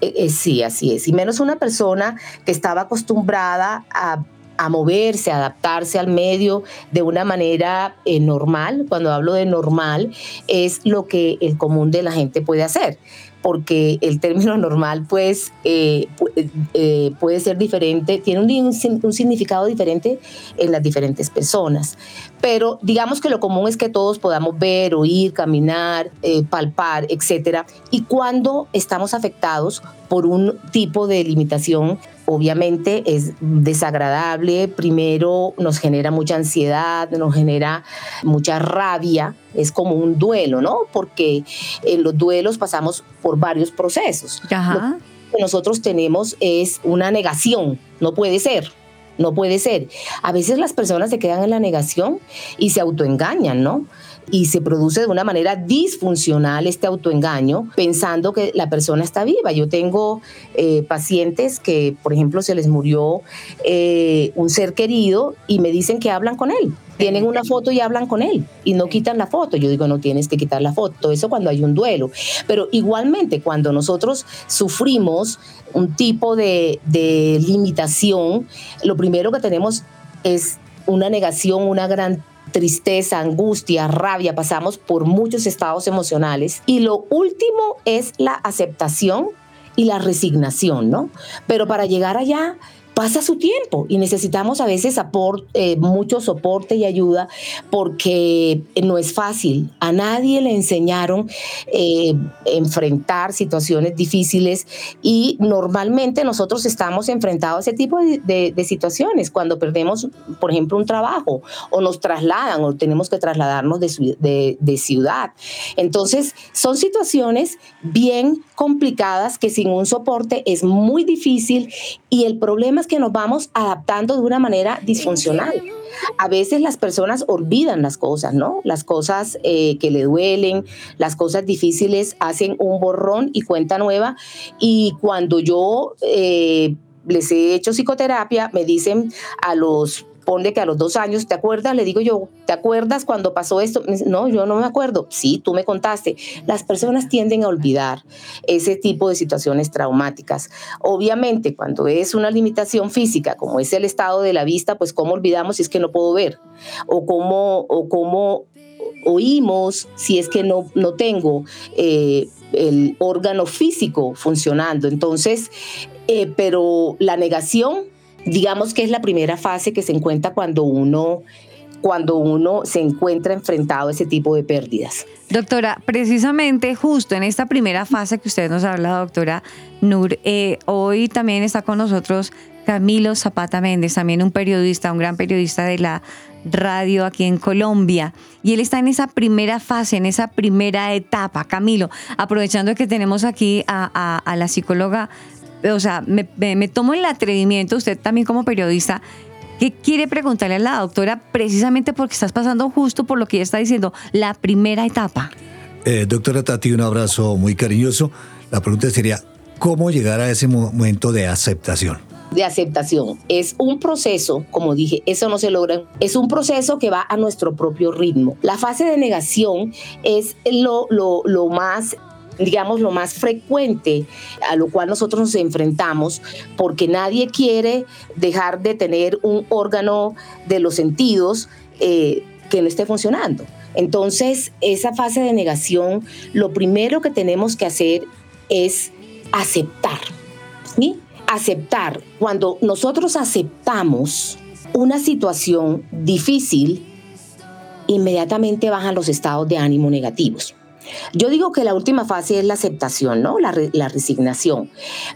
eh, eh, sí, así es. Y menos una persona que estaba acostumbrada a, a moverse, a adaptarse al medio de una manera eh, normal. Cuando hablo de normal, es lo que el común de la gente puede hacer. Porque el término normal, pues, eh, pu- eh, puede ser diferente, tiene un, significado diferente en las diferentes personas. Pero digamos que lo común es que todos podamos ver, oír, caminar, eh, palpar, etcétera. Y cuando estamos afectados por un tipo de limitación obviamente es desagradable, primero nos genera mucha ansiedad, nos genera mucha rabia, es como un duelo, ¿no? Porque en los duelos pasamos por varios procesos. Ajá. Lo que nosotros tenemos es una negación, no puede ser. No puede ser. A veces las personas se quedan en la negación y se autoengañan, ¿no? Y se produce de una manera disfuncional este autoengaño pensando que la persona está viva. Yo tengo eh, pacientes que, por ejemplo, se les murió eh, un ser querido y me dicen que hablan con él. Tienen una foto y hablan con él y no quitan la foto. Yo digo, no tienes que quitar la foto. Eso cuando hay un duelo. Pero igualmente, cuando nosotros sufrimos un tipo de, de limitación, lo primero que tenemos es una negación, una gran tristeza, angustia, rabia, pasamos por muchos estados emocionales. Y lo último es la aceptación y la resignación, ¿no? Pero para llegar allá pasa su tiempo y necesitamos a veces eh, mucho soporte y ayuda porque no es fácil. A nadie le enseñaron eh, enfrentar situaciones difíciles y normalmente nosotros estamos enfrentados a ese tipo de, situaciones cuando perdemos, por ejemplo, un trabajo o nos trasladan o tenemos que trasladarnos de, de ciudad. Entonces, son situaciones bien complicadas que sin un soporte es muy difícil y el problema es que nos vamos adaptando de una manera disfuncional. A veces las personas olvidan las cosas, ¿no? Las cosas eh, que le duelen, las cosas difíciles, hacen un borrón y cuenta nueva. Y cuando yo eh, les he hecho psicoterapia, me dicen a los ponle que a los dos años, ¿te acuerdas? Le digo yo, ¿te acuerdas cuando pasó esto? No, yo no me acuerdo. Sí, tú me contaste. Las personas tienden a olvidar ese tipo de situaciones traumáticas. Obviamente, cuando es una limitación física, como es el estado de la vista, pues cómo olvidamos si es que no puedo ver o cómo, o cómo oímos si es que no, no tengo eh, el órgano físico funcionando. Entonces, eh, pero la negación digamos que es la primera fase que se encuentra cuando uno cuando uno se encuentra enfrentado a ese tipo de pérdidas. Doctora, precisamente justo en esta primera fase que usted nos habla, doctora Nur, eh, hoy también está con nosotros Camilo Zapata Méndez, también un periodista, un gran periodista de la radio aquí en Colombia. Y él está en esa primera fase, en esa primera etapa. Camilo, aprovechando que tenemos aquí a la psicóloga o sea, me, tomo el atrevimiento, usted también como periodista, ¿Qué quiere preguntarle a la doctora precisamente porque estás pasando justo por lo que ella está diciendo, la primera etapa? Eh, doctora Tati, un abrazo muy cariñoso. La pregunta sería, ¿cómo llegar a ese momento de aceptación? De aceptación. Es un proceso, como dije, eso no se logra. Es un proceso que va a nuestro propio ritmo. La fase de negación es lo, lo, lo más digamos, lo más frecuente a lo cual nosotros nos enfrentamos, porque nadie quiere dejar de tener un órgano de los sentidos eh, que no esté funcionando. Entonces, esa fase de negación, lo primero que tenemos que hacer es aceptar. ¿sí? Aceptar. Cuando nosotros aceptamos una situación difícil, inmediatamente bajan los estados de ánimo negativos. Yo digo que la última fase es la aceptación, ¿no? La, resignación.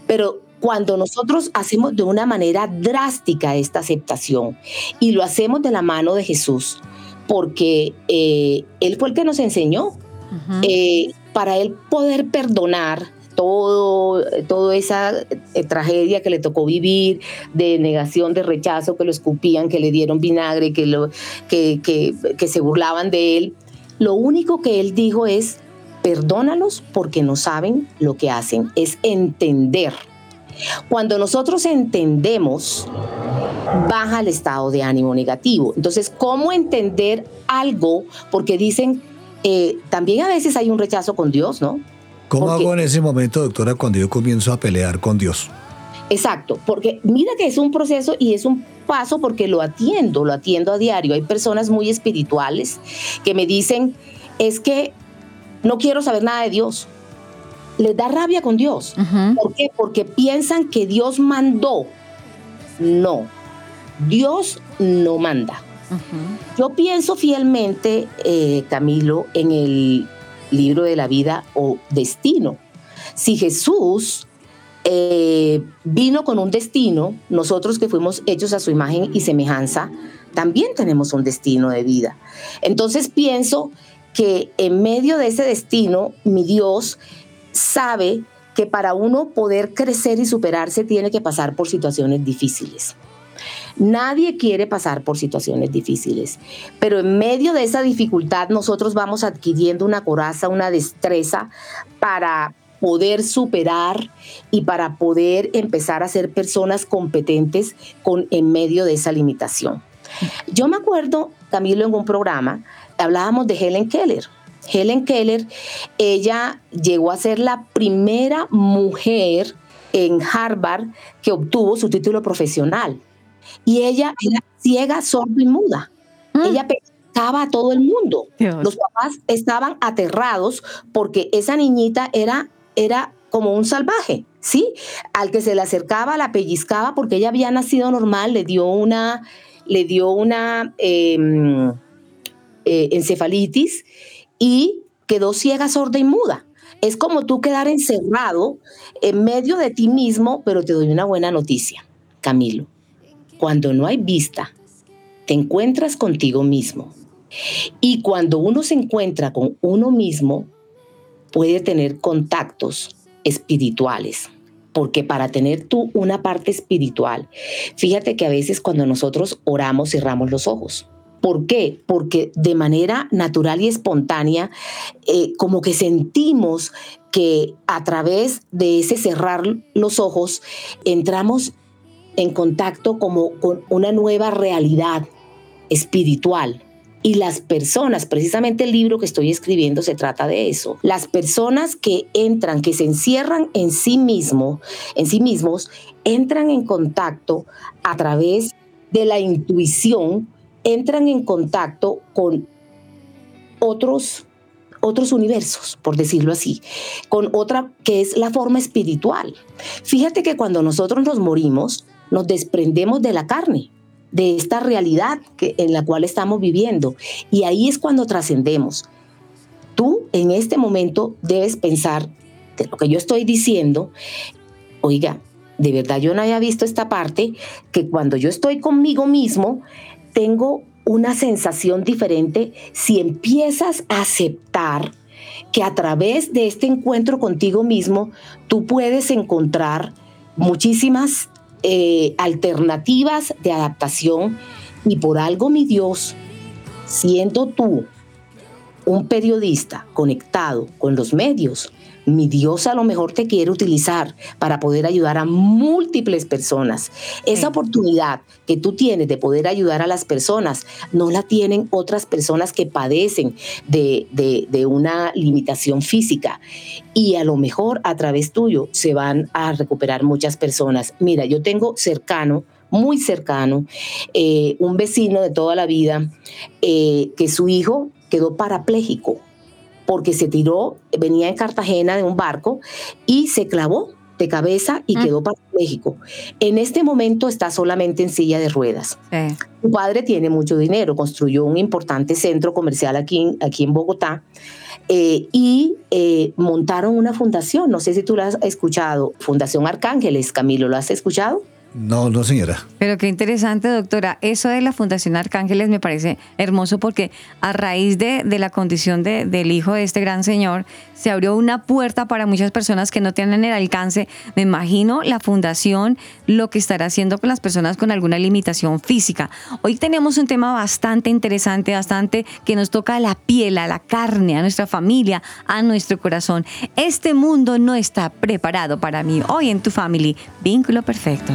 Pero cuando nosotros hacemos de una manera drástica esta aceptación y lo hacemos de la mano de Jesús, porque eh, Él fue el que nos enseñó, eh, para Él poder perdonar todo, toda esa eh, tragedia que le tocó vivir, de negación, de rechazo, que lo escupían, que le dieron vinagre, que, lo, que, que, que se burlaban de Él, lo único que Él dijo es, perdónalos porque no saben lo que hacen, es entender. Cuando nosotros entendemos, baja el estado de ánimo negativo. Entonces, ¿cómo entender algo? Porque dicen, eh, también a veces hay un rechazo con Dios, ¿no? ¿Cómo hago en ese momento, doctora, cuando yo comienzo a pelear con Dios? Exacto, porque mira que es un proceso y es un paso porque lo atiendo, lo atiendo a diario. Hay personas muy espirituales que me dicen, es que no quiero saber nada de Dios. Les da rabia con Dios. ¿Por qué? Porque piensan que Dios mandó. No, Dios no manda. Yo pienso fielmente, eh, Camilo, en el libro de la vida o destino. Si Jesús eh, vino con un destino, nosotros que fuimos hechos a su imagen y semejanza, también tenemos un destino de vida. Entonces pienso que en medio de ese destino, mi Dios sabe que para uno poder crecer y superarse tiene que pasar por situaciones difíciles. Nadie quiere pasar por situaciones difíciles, pero en medio de esa dificultad nosotros vamos adquiriendo una coraza, una destreza para poder superar y para poder empezar a ser personas competentes con, en medio de esa limitación. Yo me acuerdo, Camilo, en un programa, hablábamos de Helen Keller. Helen Keller, ella llegó a ser la primera mujer en Harvard que obtuvo su título profesional. Y ella era ciega, sorda y muda. Ella pescaba a todo el mundo. Los papás estaban aterrados porque esa niñita era, era como un salvaje, ¿sí? Al que se le acercaba la pellizcaba porque ella había nacido normal, le dio una, le dio una em, eh, encefalitis y quedó ciega, sorda y muda. Es como tú quedar encerrado en medio de ti mismo, pero te doy una buena noticia, Camilo. Cuando no hay vista, te encuentras contigo mismo. Y cuando uno se encuentra con uno mismo, puede tener contactos espirituales. Porque para tener tú una parte espiritual, fíjate que a veces cuando nosotros oramos cerramos los ojos. ¿Por qué? Porque de manera natural y espontánea, eh, como que sentimos que a través de ese cerrar los ojos, entramos en contacto como con una nueva realidad espiritual. Y las personas, precisamente el libro que estoy escribiendo se trata de eso. Las personas que entran, que se encierran en sí mismo, en sí mismos, entran en contacto a través de la intuición, entran en contacto con otros otros universos, por decirlo así, con otra que es la forma espiritual. Fíjate que cuando nosotros nos morimos, nos desprendemos de la carne, de esta realidad que, en la cual estamos viviendo. Y ahí es cuando trascendemos. Tú en este momento debes pensar de lo que yo estoy diciendo. Oiga, de verdad yo no había visto esta parte, que cuando yo estoy conmigo mismo, tengo una sensación diferente si empiezas a aceptar que a través de este encuentro contigo mismo, tú puedes encontrar muchísimas eh, alternativas de adaptación y por algo mi Dios, siendo tú un periodista conectado con los medios, mi Dios a lo mejor te quiere utilizar para poder ayudar a múltiples personas. Esa oportunidad que tú tienes de poder ayudar a las personas no la tienen otras personas que padecen de, de una limitación física. Y a lo mejor a través tuyo se van a recuperar muchas personas. Mira, yo tengo cercano muy cercano, eh, un vecino de toda la vida, eh, que su hijo quedó parapléjico porque se tiró, venía en Cartagena de un barco y se clavó de cabeza y mm. quedó para México. En este momento está solamente en silla de ruedas. Su padre tiene mucho dinero, construyó un importante centro comercial aquí en, aquí en Bogotá. Eh, y eh, montaron una fundación, no sé si tú la has escuchado, Fundación Arcángeles, Camilo, ¿lo has escuchado? No, no, señora. Pero qué interesante, doctora. Eso de la Fundación Arcángeles me parece hermoso porque a raíz de, de la condición de, del hijo de este gran señor, se abrió una puerta para muchas personas que no tienen el alcance. Me imagino la fundación lo que estará haciendo con las personas con alguna limitación física. Hoy tenemos un tema bastante interesante, bastante que nos toca a la piel, a la carne, a nuestra familia, a nuestro corazón. Este mundo no está preparado para mí. Hoy en tu family, vínculo perfecto.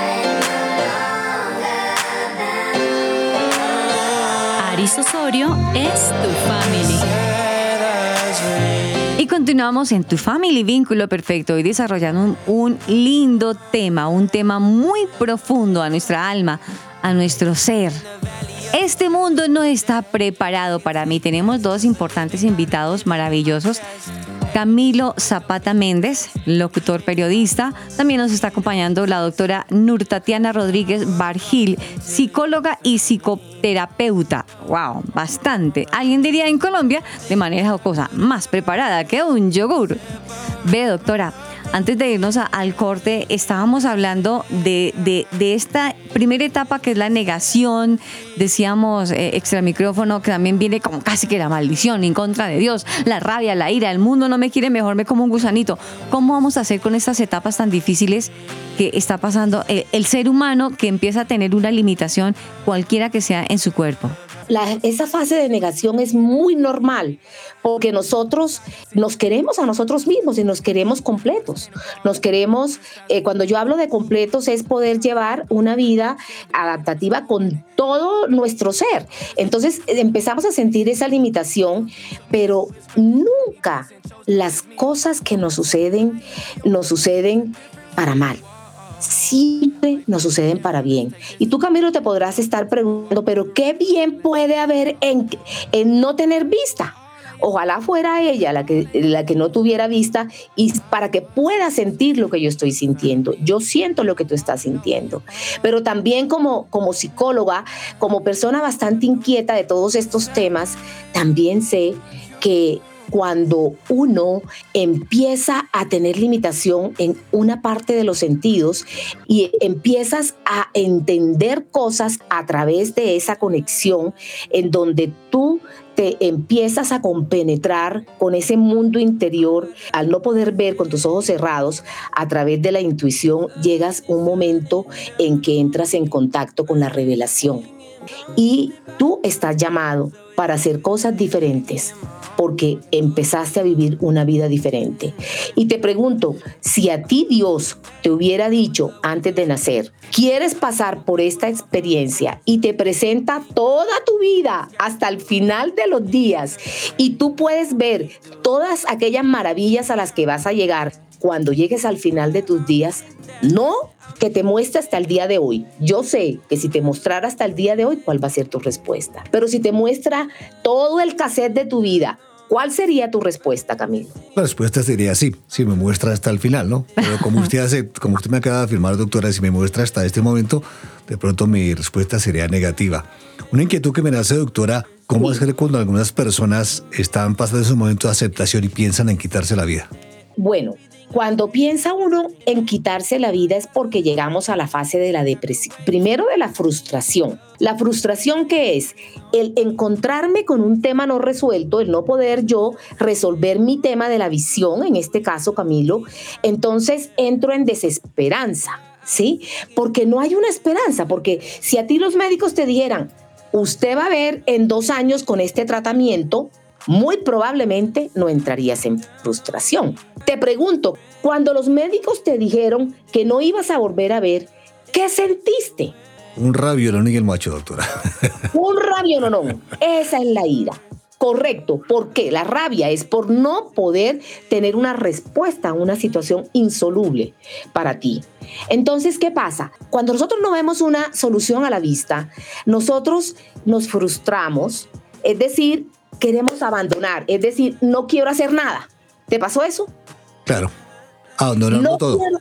Aris Osorio es tu family. Y continuamos en Tu Family Vínculo Perfecto y desarrollando un, un lindo tema, un tema muy profundo a nuestra alma, a nuestro ser. Este mundo no está preparado para mí. Tenemos dos importantes invitados maravillosos. Camilo Zapata Méndez, locutor periodista. También nos está acompañando la doctora Nurtatiana Rodríguez Bargil, psicóloga y psicoterapeuta. ¡Wow! Bastante. Alguien diría en Colombia, de manera jocosa, más preparada que un yogur. Ve, doctora, antes de irnos al corte, estábamos hablando de, de- de esta primera etapa que es la negación. Decíamos eh, extra micrófono que también viene como casi que la maldición en contra de Dios, la rabia, la ira, el mundo no me quiere mejor, me como un gusanito. ¿Cómo vamos a hacer con estas etapas tan difíciles que está pasando el, el ser humano que empieza a tener una limitación, cualquiera que sea en su cuerpo? Esa fase de negación es muy normal porque nosotros nos queremos a nosotros mismos y nos queremos completos. Nos queremos, eh, cuando yo hablo de completos, es poder llevar una vida adaptativa con todo nuestro ser. Entonces empezamos a sentir esa limitación, pero nunca las cosas que nos suceden nos suceden para mal siempre nos suceden para bien. Y tú, Camilo, te podrás estar preguntando, pero ¿qué bien puede haber en, en no tener vista? Ojalá fuera ella la que, la que no tuviera vista y para que pueda sentir lo que yo estoy sintiendo. Yo siento lo que tú estás sintiendo. Pero también como, como psicóloga, como persona bastante inquieta de todos estos temas, también sé que cuando uno empieza a tener limitación en una parte de los sentidos y empiezas a entender cosas a través de esa conexión en donde tú te empiezas a compenetrar con ese mundo interior, al no poder ver con tus ojos cerrados, a través de la intuición, llegas un momento en que entras en contacto con la revelación. Y tú estás llamado para hacer cosas diferentes porque empezaste a vivir una vida diferente. Y te pregunto, si a ti Dios te hubiera dicho antes de nacer, quieres pasar por esta experiencia y te presenta toda tu vida hasta el final de los días y tú puedes ver todas aquellas maravillas a las que vas a llegar cuando llegues al final de tus días, no que te muestre hasta el día de hoy. Yo sé que si te mostrara hasta el día de hoy, ¿cuál va a ser tu respuesta? Pero si te muestra todo el cassette de tu vida, ¿cuál sería tu respuesta, Camilo? La respuesta sería sí, si me muestra hasta el final, ¿no? Pero como usted hace, como usted me acaba de afirmar, doctora, si me muestra hasta este momento, de pronto mi respuesta sería negativa. Una inquietud que me nace, doctora, ¿cómo hacer cuando algunas personas están pasando ese momento de aceptación y piensan en quitarse la vida? Bueno, cuando piensa uno en quitarse la vida es porque llegamos a la fase de la depresión. Primero de la frustración. La frustración que es el encontrarme con un tema no resuelto, el no poder yo resolver mi tema de la visión, en este caso Camilo, entonces entro en desesperanza, ¿sí? Porque no hay una esperanza, porque si a ti los médicos te dijeran, usted va a ver en dos años con este tratamiento, muy probablemente no entrarías en frustración. Te pregunto, cuando los médicos te dijeron que no ibas a volver a ver, ¿qué sentiste? Un rabio, no el macho, doctora. *laughs* Un rabio, no, no. Esa es la ira. Correcto. ¿Por qué? La rabia es por no poder tener una respuesta a una situación insoluble para ti. Entonces, ¿qué pasa? Cuando nosotros no vemos una solución a la vista, nosotros nos frustramos, es decir, queremos abandonar, es decir, no quiero hacer nada. ¿Te pasó eso? Claro. Abandonando No todo. quiero-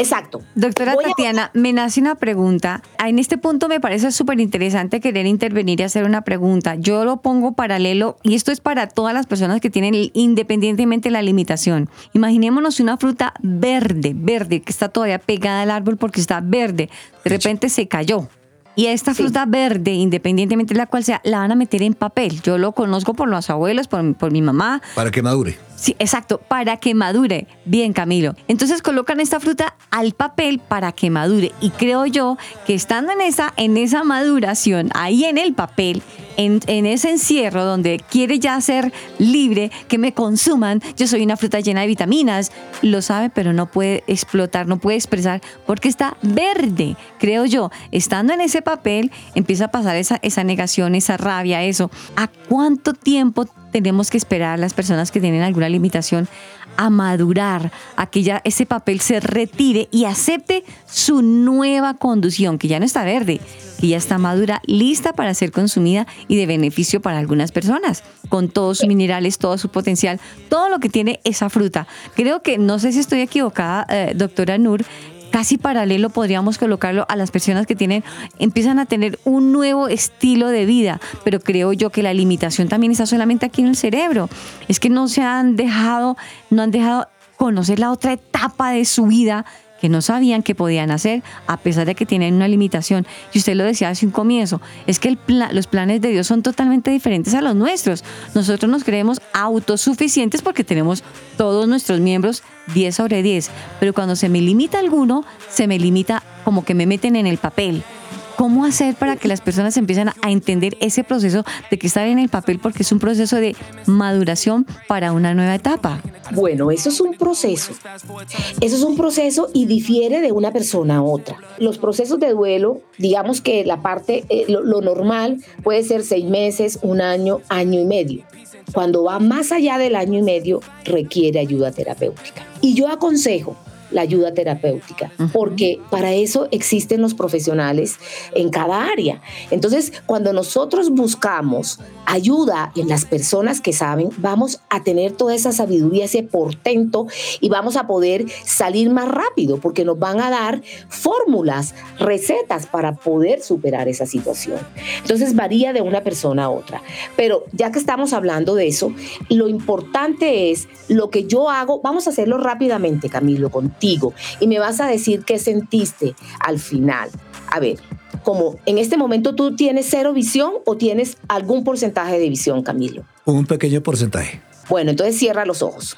Exacto. Doctora Voy a- Tatiana, me nace una pregunta. En este punto me parece súper interesante querer intervenir y hacer una pregunta. Yo lo pongo paralelo y esto es para todas las personas que tienen independientemente la limitación. Imaginémonos una fruta verde, verde, que está todavía pegada al árbol porque está verde. De repente se cayó. Y esta fruta verde, independientemente de la cual sea, la van a meter en papel. Yo lo conozco por los abuelos, por, por mi mamá. Para que madure. Sí, exacto, para que madure. Bien, Camilo. Entonces colocan esta fruta al papel para que madure. Y creo yo que estando en esa, en esa maduración, ahí en el papel, en, ese encierro donde quiere ya ser libre, que me consuman, yo soy una fruta llena de vitaminas, lo sabe, pero no puede explotar, no puede expresar porque está verde, creo yo. Estando en ese papel, empieza a pasar esa, esa negación, esa rabia, eso. ¿A cuánto tiempo tenemos que esperar las personas que tienen alguna limitación a madurar, a que ya ese papel se retire y acepte su nueva conducción, que ya no está verde, que ya está madura, lista para ser consumida y de beneficio para algunas personas, con todos sus minerales, todo su potencial, todo lo que tiene esa fruta. Creo que, no sé si estoy equivocada, eh, doctora Nur, casi paralelo podríamos colocarlo a las personas que tienen empiezan a tener un nuevo estilo de vida, pero creo yo que la limitación también está solamente aquí en el cerebro. Es que no se han dejado no han dejado conocer la otra etapa de su vida que no sabían que podían hacer a pesar de que tienen una limitación. Y usted lo decía hace un comienzo, es que el pla- los planes de Dios son totalmente diferentes a los nuestros. Nosotros nos creemos autosuficientes porque tenemos todos nuestros miembros 10 sobre 10, pero cuando se me limita alguno, se me limita como que me meten en el papel. ¿Cómo hacer para que las personas empiecen a entender ese proceso de que estar en el papel porque es un proceso de maduración para una nueva etapa? Bueno, eso es un proceso. Eso es un proceso y difiere de una persona a otra. Los procesos de duelo, digamos que la parte, eh, lo, lo normal puede ser seis meses, un año, año y medio. Cuando va más allá del año y medio, requiere ayuda terapéutica. Y yo aconsejo la ayuda terapéutica, porque para eso existen los profesionales en cada área. Entonces, cuando nosotros buscamos ayuda en las personas que saben, vamos a tener toda esa sabiduría, ese portento y vamos a poder salir más rápido, porque nos van a dar fórmulas, recetas para poder superar esa situación. Entonces, varía de una persona a otra. Pero ya que estamos hablando de eso, lo importante es lo que yo hago, vamos a hacerlo rápidamente, Camilo, contigo, y me vas a decir qué sentiste al final. A ver, como en este momento tú tienes cero visión o tienes algún porcentaje de visión, Camilo. Un pequeño porcentaje. Bueno, entonces cierra los ojos.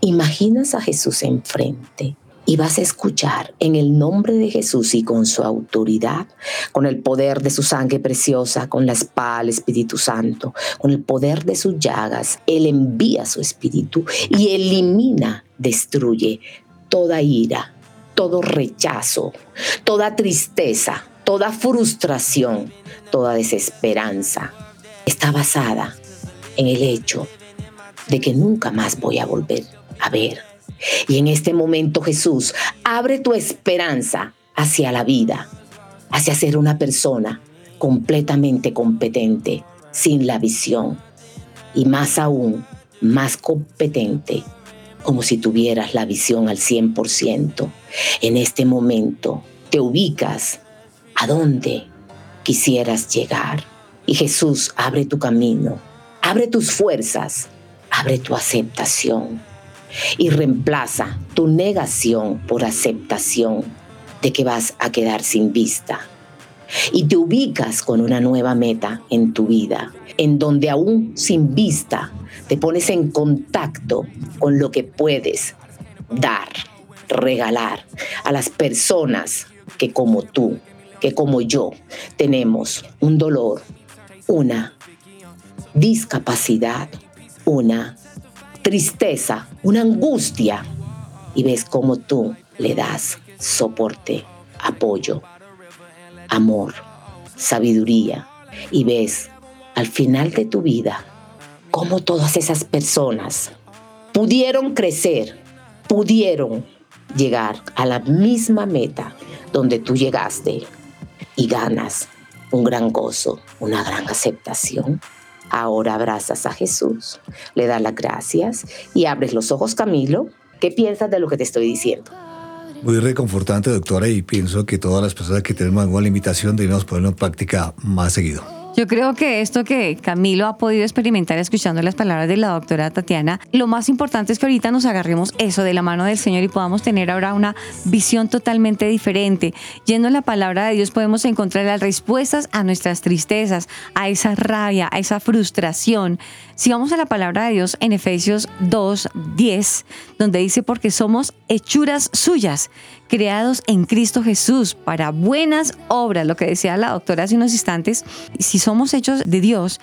Imaginas a Jesús enfrente y vas a escuchar en el nombre de Jesús y con su autoridad, con el poder de su sangre preciosa, con la espada del Espíritu Santo, con el poder de sus llagas, Él envía su Espíritu y elimina, destruye toda ira, todo rechazo, toda tristeza, toda frustración, toda desesperanza. Está basada en el hecho de que nunca más voy a volver a ver. Y en este momento Jesús abre tu esperanza hacia la vida, hacia ser una persona completamente competente, sin la visión. Y más aún, más competente, como si tuvieras la visión al 100%. En este momento te ubicas a donde quisieras llegar. Y Jesús abre tu camino, abre tus fuerzas, abre tu aceptación y reemplaza tu negación por aceptación de que vas a quedar sin vista. Y te ubicas con una nueva meta en tu vida, en donde aún sin vista te pones en contacto con lo que puedes dar, regalar a las personas que como tú, que como yo, tenemos un dolor, una discapacidad, una tristeza, una angustia, y ves cómo tú le das soporte, apoyo, amor, sabiduría, y ves al final de tu vida cómo todas esas personas pudieron crecer, pudieron llegar a la misma meta donde tú llegaste y ganas un gran gozo, una gran aceptación. Ahora abrazas a Jesús, le das las gracias y abres los ojos, Camilo. ¿Qué piensas de lo que te estoy diciendo? Muy reconfortante, doctora, y pienso que todas las personas que tenemos alguna limitación debemos ponerlo en práctica más seguido. Yo creo que esto que Camilo ha podido experimentar escuchando las palabras de la doctora Tatiana, lo más importante es que ahorita nos agarremos eso de la mano del Señor y podamos tener ahora una visión totalmente diferente. Yendo a la palabra de Dios podemos encontrar las respuestas a nuestras tristezas, a esa rabia, a esa frustración. Si vamos a la palabra de Dios en Efesios 2, 10, donde dice, porque somos hechuras suyas, creados en Cristo Jesús para buenas obras, lo que decía la doctora hace unos instantes, si somos hechos de Dios,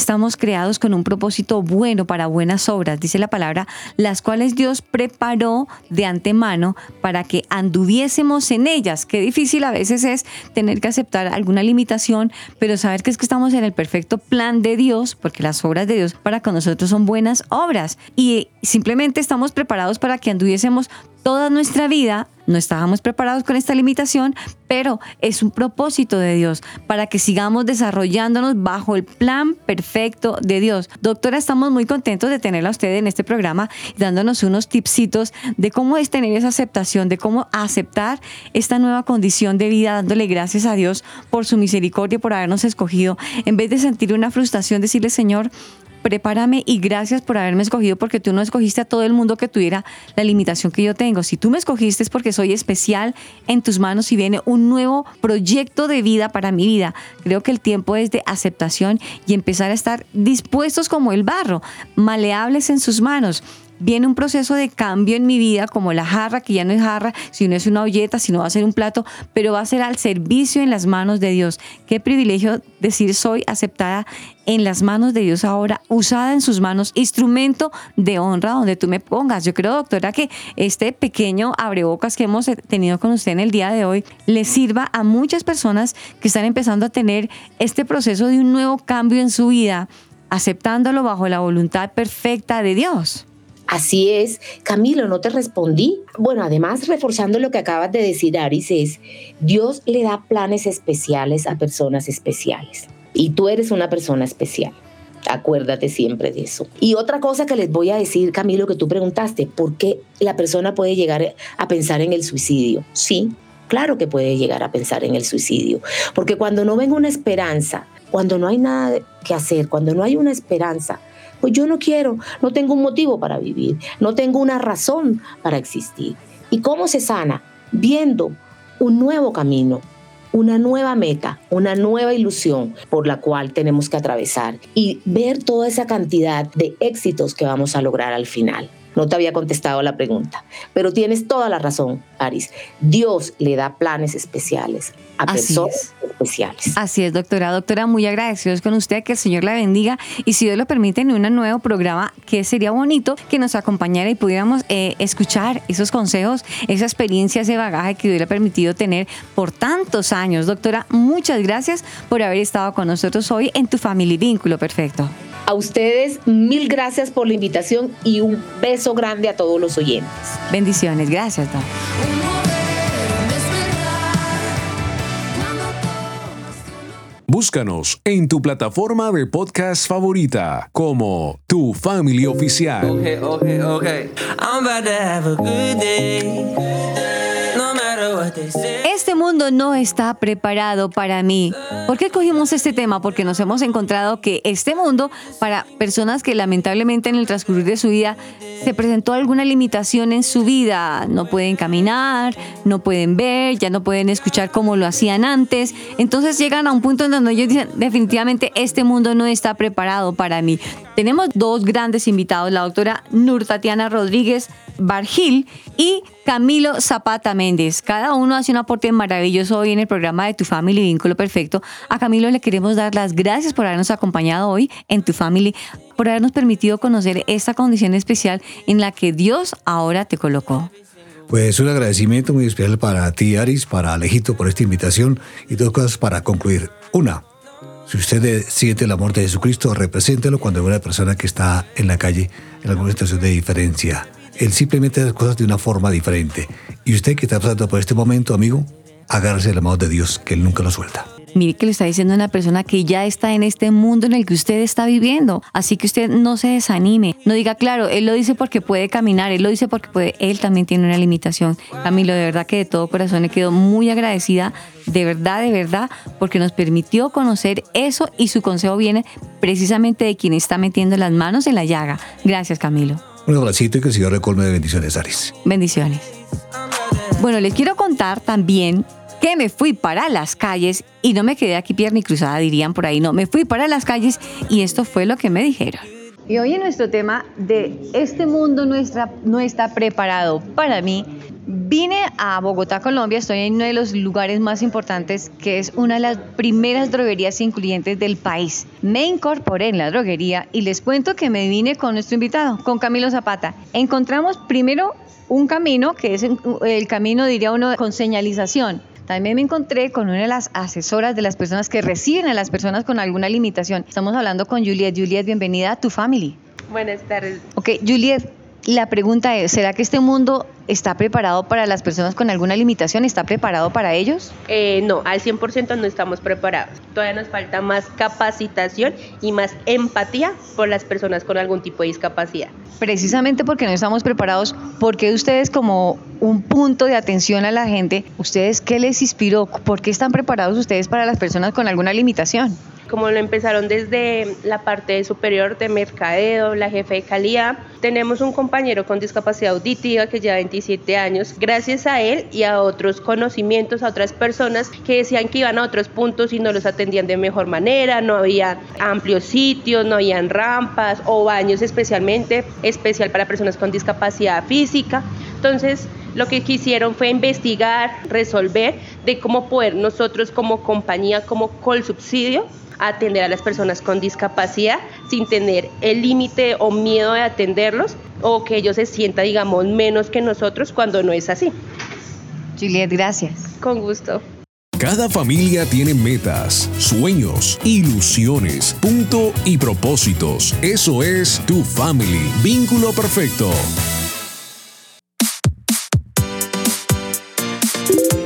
Estamos creados con un propósito bueno para buenas obras, dice la palabra, las cuales Dios preparó de antemano para que anduviésemos en ellas. Qué difícil a veces es tener que aceptar alguna limitación, pero saber que es que estamos en el perfecto plan de Dios, porque las obras de Dios para con nosotros son buenas obras. Y simplemente estamos preparados para que anduviésemos toda nuestra vida no estábamos preparados con esta limitación, pero es un propósito de Dios para que sigamos desarrollándonos bajo el plan perfecto de Dios. Doctora, estamos muy contentos de tenerla a usted en este programa dándonos unos tipsitos de cómo es tener esa aceptación, de cómo aceptar esta nueva condición de vida, dándole gracias a Dios por su misericordia, por habernos escogido. En vez de sentir una frustración, decirle, Señor, prepárame y gracias por haberme escogido porque tú no escogiste a todo el mundo que tuviera la limitación que yo tengo. Si tú me escogiste es porque soy especial en tus manos y viene un nuevo proyecto de vida para mi vida. Creo que el tiempo es de aceptación y empezar a estar dispuestos como el barro, maleables en sus manos viene un proceso de cambio en mi vida, como la jarra, que ya no es jarra, si no es una olleta, sino va a ser un plato, pero va a ser al servicio en las manos de Dios. Qué privilegio decir soy aceptada en las manos de Dios ahora, usada en sus manos, instrumento de honra donde tú me pongas. Yo creo, doctora, que este pequeño abrebocas que hemos tenido con usted en el día de hoy le sirva a muchas personas que están empezando a tener este proceso de un nuevo cambio en su vida, aceptándolo bajo la voluntad perfecta de Dios. Así es, Camilo, no te respondí. Bueno, además, reforzando lo que acabas de decir, Aris, es, Dios le da planes especiales a personas especiales. Y tú eres una persona especial. Acuérdate siempre de eso. Y otra cosa que les voy a decir, Camilo, que tú preguntaste, ¿por qué la persona puede llegar a pensar en el suicidio? Sí, claro que puede llegar a pensar en el suicidio. Porque cuando no ven una esperanza, cuando no hay nada que hacer, cuando no hay una esperanza, pues yo no quiero, no tengo un motivo para vivir, no tengo una razón para existir. ¿Y cómo se sana? Viendo un nuevo camino, una nueva meta, una nueva ilusión por la cual tenemos que atravesar y ver toda esa cantidad de éxitos que vamos a lograr al final. No te había contestado la pregunta, pero tienes toda la razón, Aris. Dios le da planes especiales a personas especiales. Así es, doctora. Doctora, muy agradecidos con usted, que el Señor la bendiga y si Dios lo permite, en un nuevo programa que sería bonito que nos acompañara y pudiéramos eh, escuchar esos consejos, esa experiencia, ese bagaje que Dios le ha permitido tener por tantos años. Doctora, muchas gracias por haber estado con nosotros hoy en Tu Family Vínculo Perfecto. A ustedes, mil gracias por la invitación y un beso grande a todos los oyentes. Bendiciones, gracias, Doc. Búscanos en tu plataforma de podcast favorita como Tu Family Oficial. Okay, okay, okay. I'm about to have a good day. No matter what they say. Mundo no está preparado para mí. ¿Por qué cogimos este tema? Porque nos hemos encontrado que este mundo, para personas que lamentablemente en el transcurrir de su vida se presentó alguna limitación en su vida, no pueden caminar, no pueden ver, ya no pueden escuchar como lo hacían antes, entonces llegan a un punto en donde ellos dicen, definitivamente este mundo no está preparado para mí. Tenemos dos grandes invitados, la doctora Nur Tatiana Rodríguez Bargil y Camilo Zapata Méndez. Cada uno hace un aporte maravilloso hoy en el programa de Tu Family Vínculo Perfecto. A Camilo le queremos dar las gracias por habernos acompañado hoy en Tu Family, por habernos permitido conocer esta condición especial en la que Dios ahora te colocó. Pues un agradecimiento muy especial para ti, Aris, para Alejito por esta invitación y dos cosas para concluir. Una, si usted siente el amor de Jesucristo, represéntelo cuando ve una persona que está en la calle en alguna situación de diferencia. Él simplemente hace las cosas de una forma diferente. Y usted que está pasando por este momento, amigo, agárrese el amor de Dios, que Él nunca lo suelta. Mire que lo está diciendo una persona que ya está en este mundo en el que usted está viviendo. Así que usted no se desanime. No diga, claro, él lo dice porque puede caminar, él lo dice porque puede, él también tiene una limitación. Camilo, de verdad que de todo corazón le quedo muy agradecida, de verdad, de verdad, porque nos permitió conocer eso y su consejo viene precisamente de quien está metiendo las manos en la llaga. Gracias, Camilo. Un abracito y que el Señor recolme de bendiciones, Aris. Bendiciones. Bueno, les quiero contar también que me fui para las calles y no me quedé aquí pierna y cruzada, dirían por ahí, no, me fui para las calles y esto fue lo que me dijeron. Y hoy en nuestro tema de este mundo no está, no está preparado para mí, vine a Bogotá, Colombia, estoy en uno de los lugares más importantes que es una de las primeras droguerías incluyentes del país. Me incorporé en la droguería y les cuento que me vine con nuestro invitado, con Camilo Zapata. Encontramos primero un camino que es el camino, diría uno, con señalización. También me encontré con una de las asesoras de las personas que reciben a las personas con alguna limitación. Estamos hablando con Juliet. Juliet, bienvenida a tu family. Buenas tardes. Ok, Juliet, la pregunta es, ¿será que este mundo está preparado para las personas con alguna limitación? ¿Está preparado para ellos? Eh, no, al 100% no estamos preparados. Todavía nos falta más capacitación y más empatía por las personas con algún tipo de discapacidad. Precisamente porque no estamos preparados, ¿por qué ustedes como un punto de atención a la gente, ustedes qué les inspiró? ¿Por qué están preparados ustedes para las personas con alguna limitación? Como lo empezaron desde la parte superior de mercadeo, la jefe de calidad. Tenemos un compañero con discapacidad auditiva que lleva 27 años. Gracias a él y a otros conocimientos, a otras personas que decían que iban a otros puntos y no los atendían de mejor manera, no había amplios sitios, no habían rampas o baños especialmente, especial para personas con discapacidad física. Entonces, lo que quisieron fue investigar, resolver de cómo poder nosotros como compañía, como Colsubsidio, atender a las personas con discapacidad sin tener el límite o miedo de atenderlos o que ellos se sientan, digamos, menos que nosotros cuando no es así. Juliet, gracias. Con gusto. Cada familia tiene metas, sueños, ilusiones, punto y propósitos. Eso es tu family. Vínculo perfecto.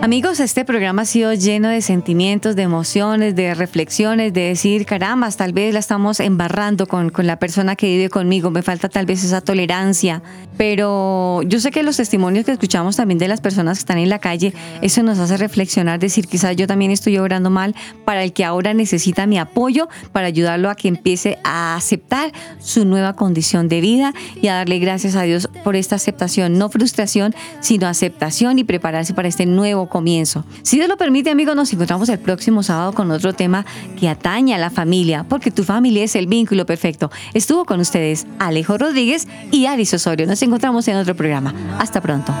Amigos, este programa ha sido lleno de sentimientos, de emociones, de reflexiones, de decir, caramba, tal vez la estamos embarrando con, con, la persona que vive conmigo, me falta tal vez esa tolerancia. Pero yo sé que los testimonios que escuchamos también de las personas que están en la calle, eso nos hace reflexionar, decir, quizás yo también estoy obrando mal para el que ahora necesita mi apoyo, para ayudarlo a que empiece a aceptar su nueva condición de vida y a darle gracias a Dios por esta aceptación, no frustración, sino aceptación y prepararse para este nuevo comienzo. Si Dios lo permite, amigos, nos encontramos el próximo sábado con otro tema que atañe a la familia, porque tu familia es el vínculo perfecto. Estuvo con ustedes Alejo Rodríguez y Aris Osorio. Nos encontramos en otro programa. Hasta pronto.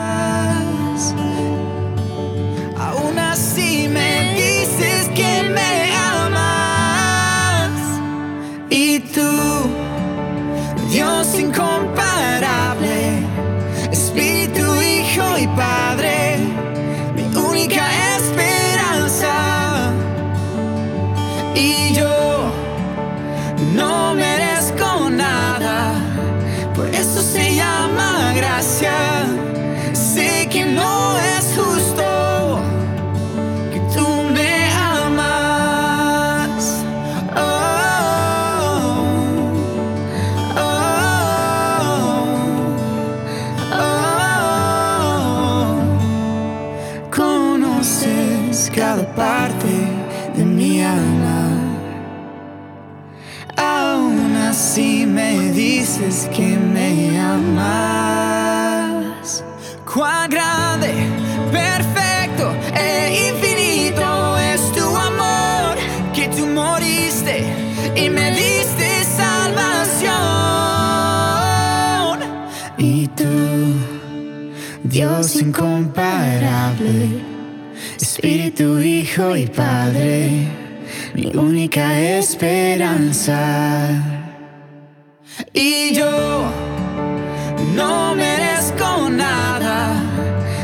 Espíritu, Hijo y Padre, mi única esperanza. Y yo no merezco nada,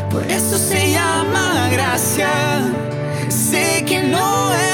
por eso se llama gracia. Sé que no es